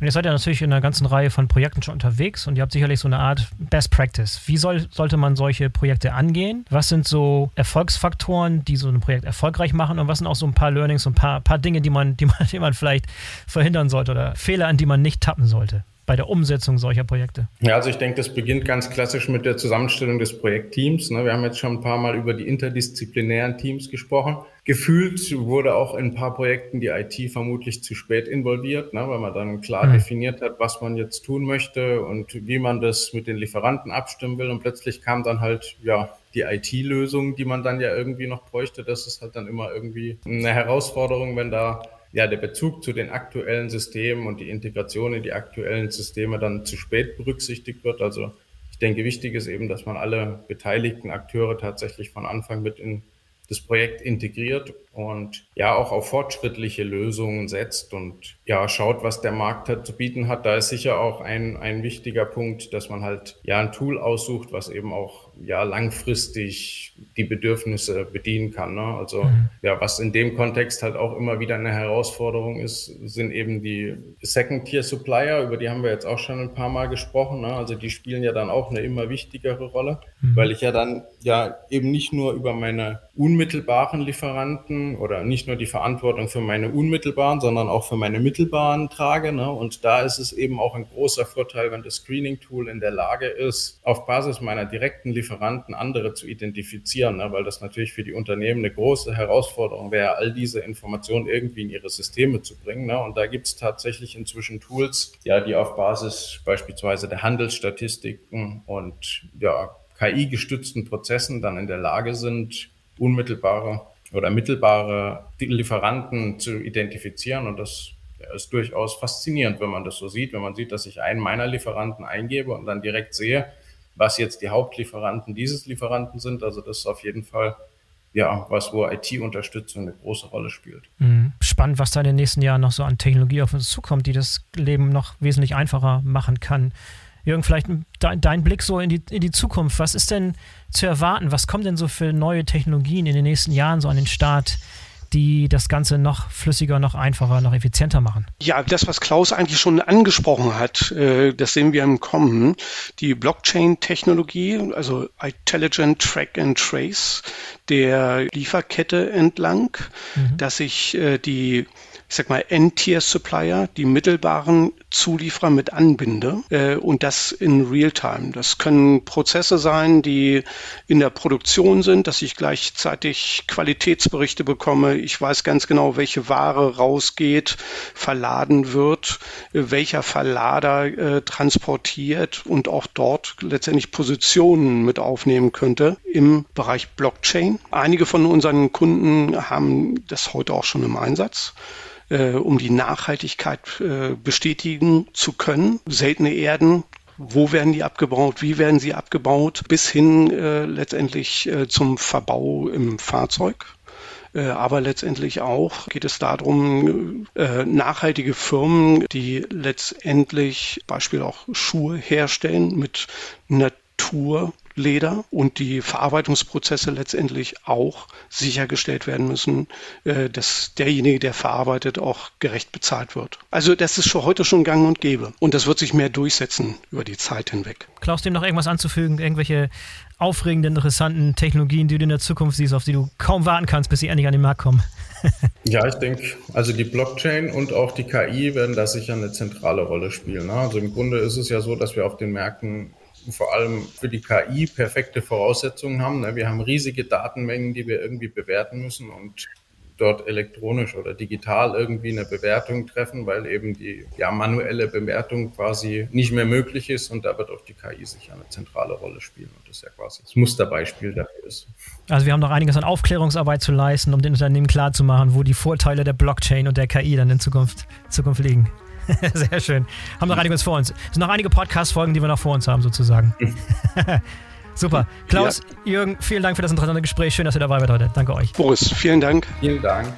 S1: Und ihr seid ja natürlich in einer ganzen Reihe von Projekten schon unterwegs und ihr habt sicherlich so eine Art Best Practice. Wie soll, sollte man solche Projekte angehen? Was sind so Erfolgsfaktoren, die so ein Projekt erfolgreich machen und was sind auch so ein paar Learnings und ein paar, paar Dinge, die man, die, man, die man vielleicht verhindern sollte oder Fehler, an die man nicht tappen sollte? Bei der Umsetzung solcher Projekte?
S4: Ja, also ich denke, das beginnt ganz klassisch mit der Zusammenstellung des Projektteams. Ne? Wir haben jetzt schon ein paar Mal über die interdisziplinären Teams gesprochen. Gefühlt wurde auch in ein paar Projekten die IT vermutlich zu spät involviert, ne? weil man dann klar mhm. definiert hat, was man jetzt tun möchte und wie man das mit den Lieferanten abstimmen will. Und plötzlich kam dann halt, ja, die IT-Lösung, die man dann ja irgendwie noch bräuchte. Das ist halt dann immer irgendwie eine Herausforderung, wenn da ja, der Bezug zu den aktuellen Systemen und die Integration in die aktuellen Systeme dann zu spät berücksichtigt wird. Also ich denke, wichtig ist eben, dass man alle beteiligten Akteure tatsächlich von Anfang mit in das Projekt integriert und ja auch auf fortschrittliche Lösungen setzt und ja schaut, was der Markt hat zu bieten hat. Da ist sicher auch ein, ein wichtiger Punkt, dass man halt ja ein Tool aussucht, was eben auch ja langfristig die Bedürfnisse bedienen kann. Ne? Also mhm. ja, was in dem Kontext halt auch immer wieder eine Herausforderung ist, sind eben die Second-Tier-Supplier, über die haben wir jetzt auch schon ein paar Mal gesprochen. Ne? Also die spielen ja dann auch eine immer wichtigere Rolle, mhm. weil ich ja dann ja eben nicht nur über meine unmittelbaren Lieferanten oder nicht nur die Verantwortung für meine unmittelbaren, sondern auch für meine mittelbaren trage. Ne? Und da ist es eben auch ein großer Vorteil, wenn das Screening-Tool in der Lage ist, auf Basis meiner direkten Lieferanten andere zu identifizieren, ne? weil das natürlich für die Unternehmen eine große Herausforderung wäre, all diese Informationen irgendwie in ihre Systeme zu bringen. Ne? Und da gibt es tatsächlich inzwischen Tools, ja, die auf Basis beispielsweise der Handelsstatistiken und ja, KI-gestützten Prozessen dann in der Lage sind, unmittelbare oder mittelbare Lieferanten zu identifizieren. Und das ist durchaus faszinierend, wenn man das so sieht, wenn man sieht, dass ich einen meiner Lieferanten eingebe und dann direkt sehe, was jetzt die Hauptlieferanten dieses Lieferanten sind. Also das ist auf jeden Fall ja, was, wo IT-Unterstützung eine große Rolle spielt.
S1: Mhm. Spannend, was da in den nächsten Jahren noch so an Technologie auf uns zukommt, die das Leben noch wesentlich einfacher machen kann. Jürgen, vielleicht dein, dein Blick so in die, in die Zukunft. Was ist denn zu erwarten? Was kommen denn so für neue Technologien in den nächsten Jahren so an den Start? Die das Ganze noch flüssiger, noch einfacher, noch effizienter machen.
S3: Ja, das, was Klaus eigentlich schon angesprochen hat, äh, das sehen wir im Kommen. Die Blockchain-Technologie, also Intelligent Track and Trace der Lieferkette entlang, mhm. dass sich äh, die ich sag mal, End-Tier-Supplier, die mittelbaren Zulieferer mit anbinde äh, und das in Realtime. Das können Prozesse sein, die in der Produktion sind, dass ich gleichzeitig Qualitätsberichte bekomme. Ich weiß ganz genau, welche Ware rausgeht, verladen wird, äh, welcher Verlader äh, transportiert und auch dort letztendlich Positionen mit aufnehmen könnte im Bereich Blockchain. Einige von unseren Kunden haben das heute auch schon im Einsatz äh, um die Nachhaltigkeit äh, bestätigen zu können. Seltene Erden wo werden die abgebaut, wie werden sie abgebaut, bis hin äh, letztendlich äh, zum Verbau im Fahrzeug. Äh, aber letztendlich auch geht es darum, äh, nachhaltige Firmen, die letztendlich Beispiel auch Schuhe herstellen mit Natur Leder und die Verarbeitungsprozesse letztendlich auch sichergestellt werden müssen, äh, dass derjenige, der verarbeitet, auch gerecht bezahlt wird. Also das ist schon heute schon gang und gäbe und das wird sich mehr durchsetzen über die Zeit hinweg.
S1: Klaus, dem noch irgendwas anzufügen, irgendwelche aufregenden, interessanten Technologien, die du in der Zukunft siehst, auf die du kaum warten kannst, bis sie endlich an den Markt kommen?
S4: ja, ich denke, also die Blockchain und auch die KI werden da sicher eine zentrale Rolle spielen. Ne? Also im Grunde ist es ja so, dass wir auf den Märkten vor allem für die KI perfekte Voraussetzungen haben. Ne? Wir haben riesige Datenmengen, die wir irgendwie bewerten müssen und dort elektronisch oder digital irgendwie eine Bewertung treffen, weil eben die ja, manuelle Bewertung quasi nicht mehr möglich ist und da wird auch die KI sicher eine zentrale Rolle spielen und das ja quasi das Musterbeispiel dafür ist.
S1: Also wir haben noch einiges an Aufklärungsarbeit zu leisten, um den Unternehmen klarzumachen, wo die Vorteile der Blockchain und der KI dann in Zukunft, Zukunft liegen. Sehr schön. Haben noch einiges vor uns. Es sind noch einige Podcast-Folgen, die wir noch vor uns haben, sozusagen. Super. Klaus, ja. Jürgen, vielen Dank für das interessante Gespräch. Schön, dass ihr dabei wart heute. Danke euch.
S3: Boris, vielen Dank.
S4: Vielen Dank.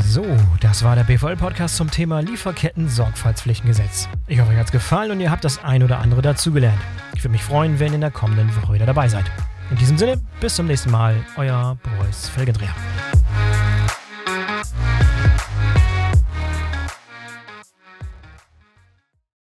S1: So, das war der BVL-Podcast zum Thema Lieferketten-Sorgfaltspflichtengesetz. Ich hoffe, euch hat es gefallen und ihr habt das ein oder andere dazugelernt. Ich würde mich freuen, wenn ihr in der kommenden Woche wieder dabei seid. In diesem Sinne, bis zum nächsten Mal, euer Boris Felgendreher.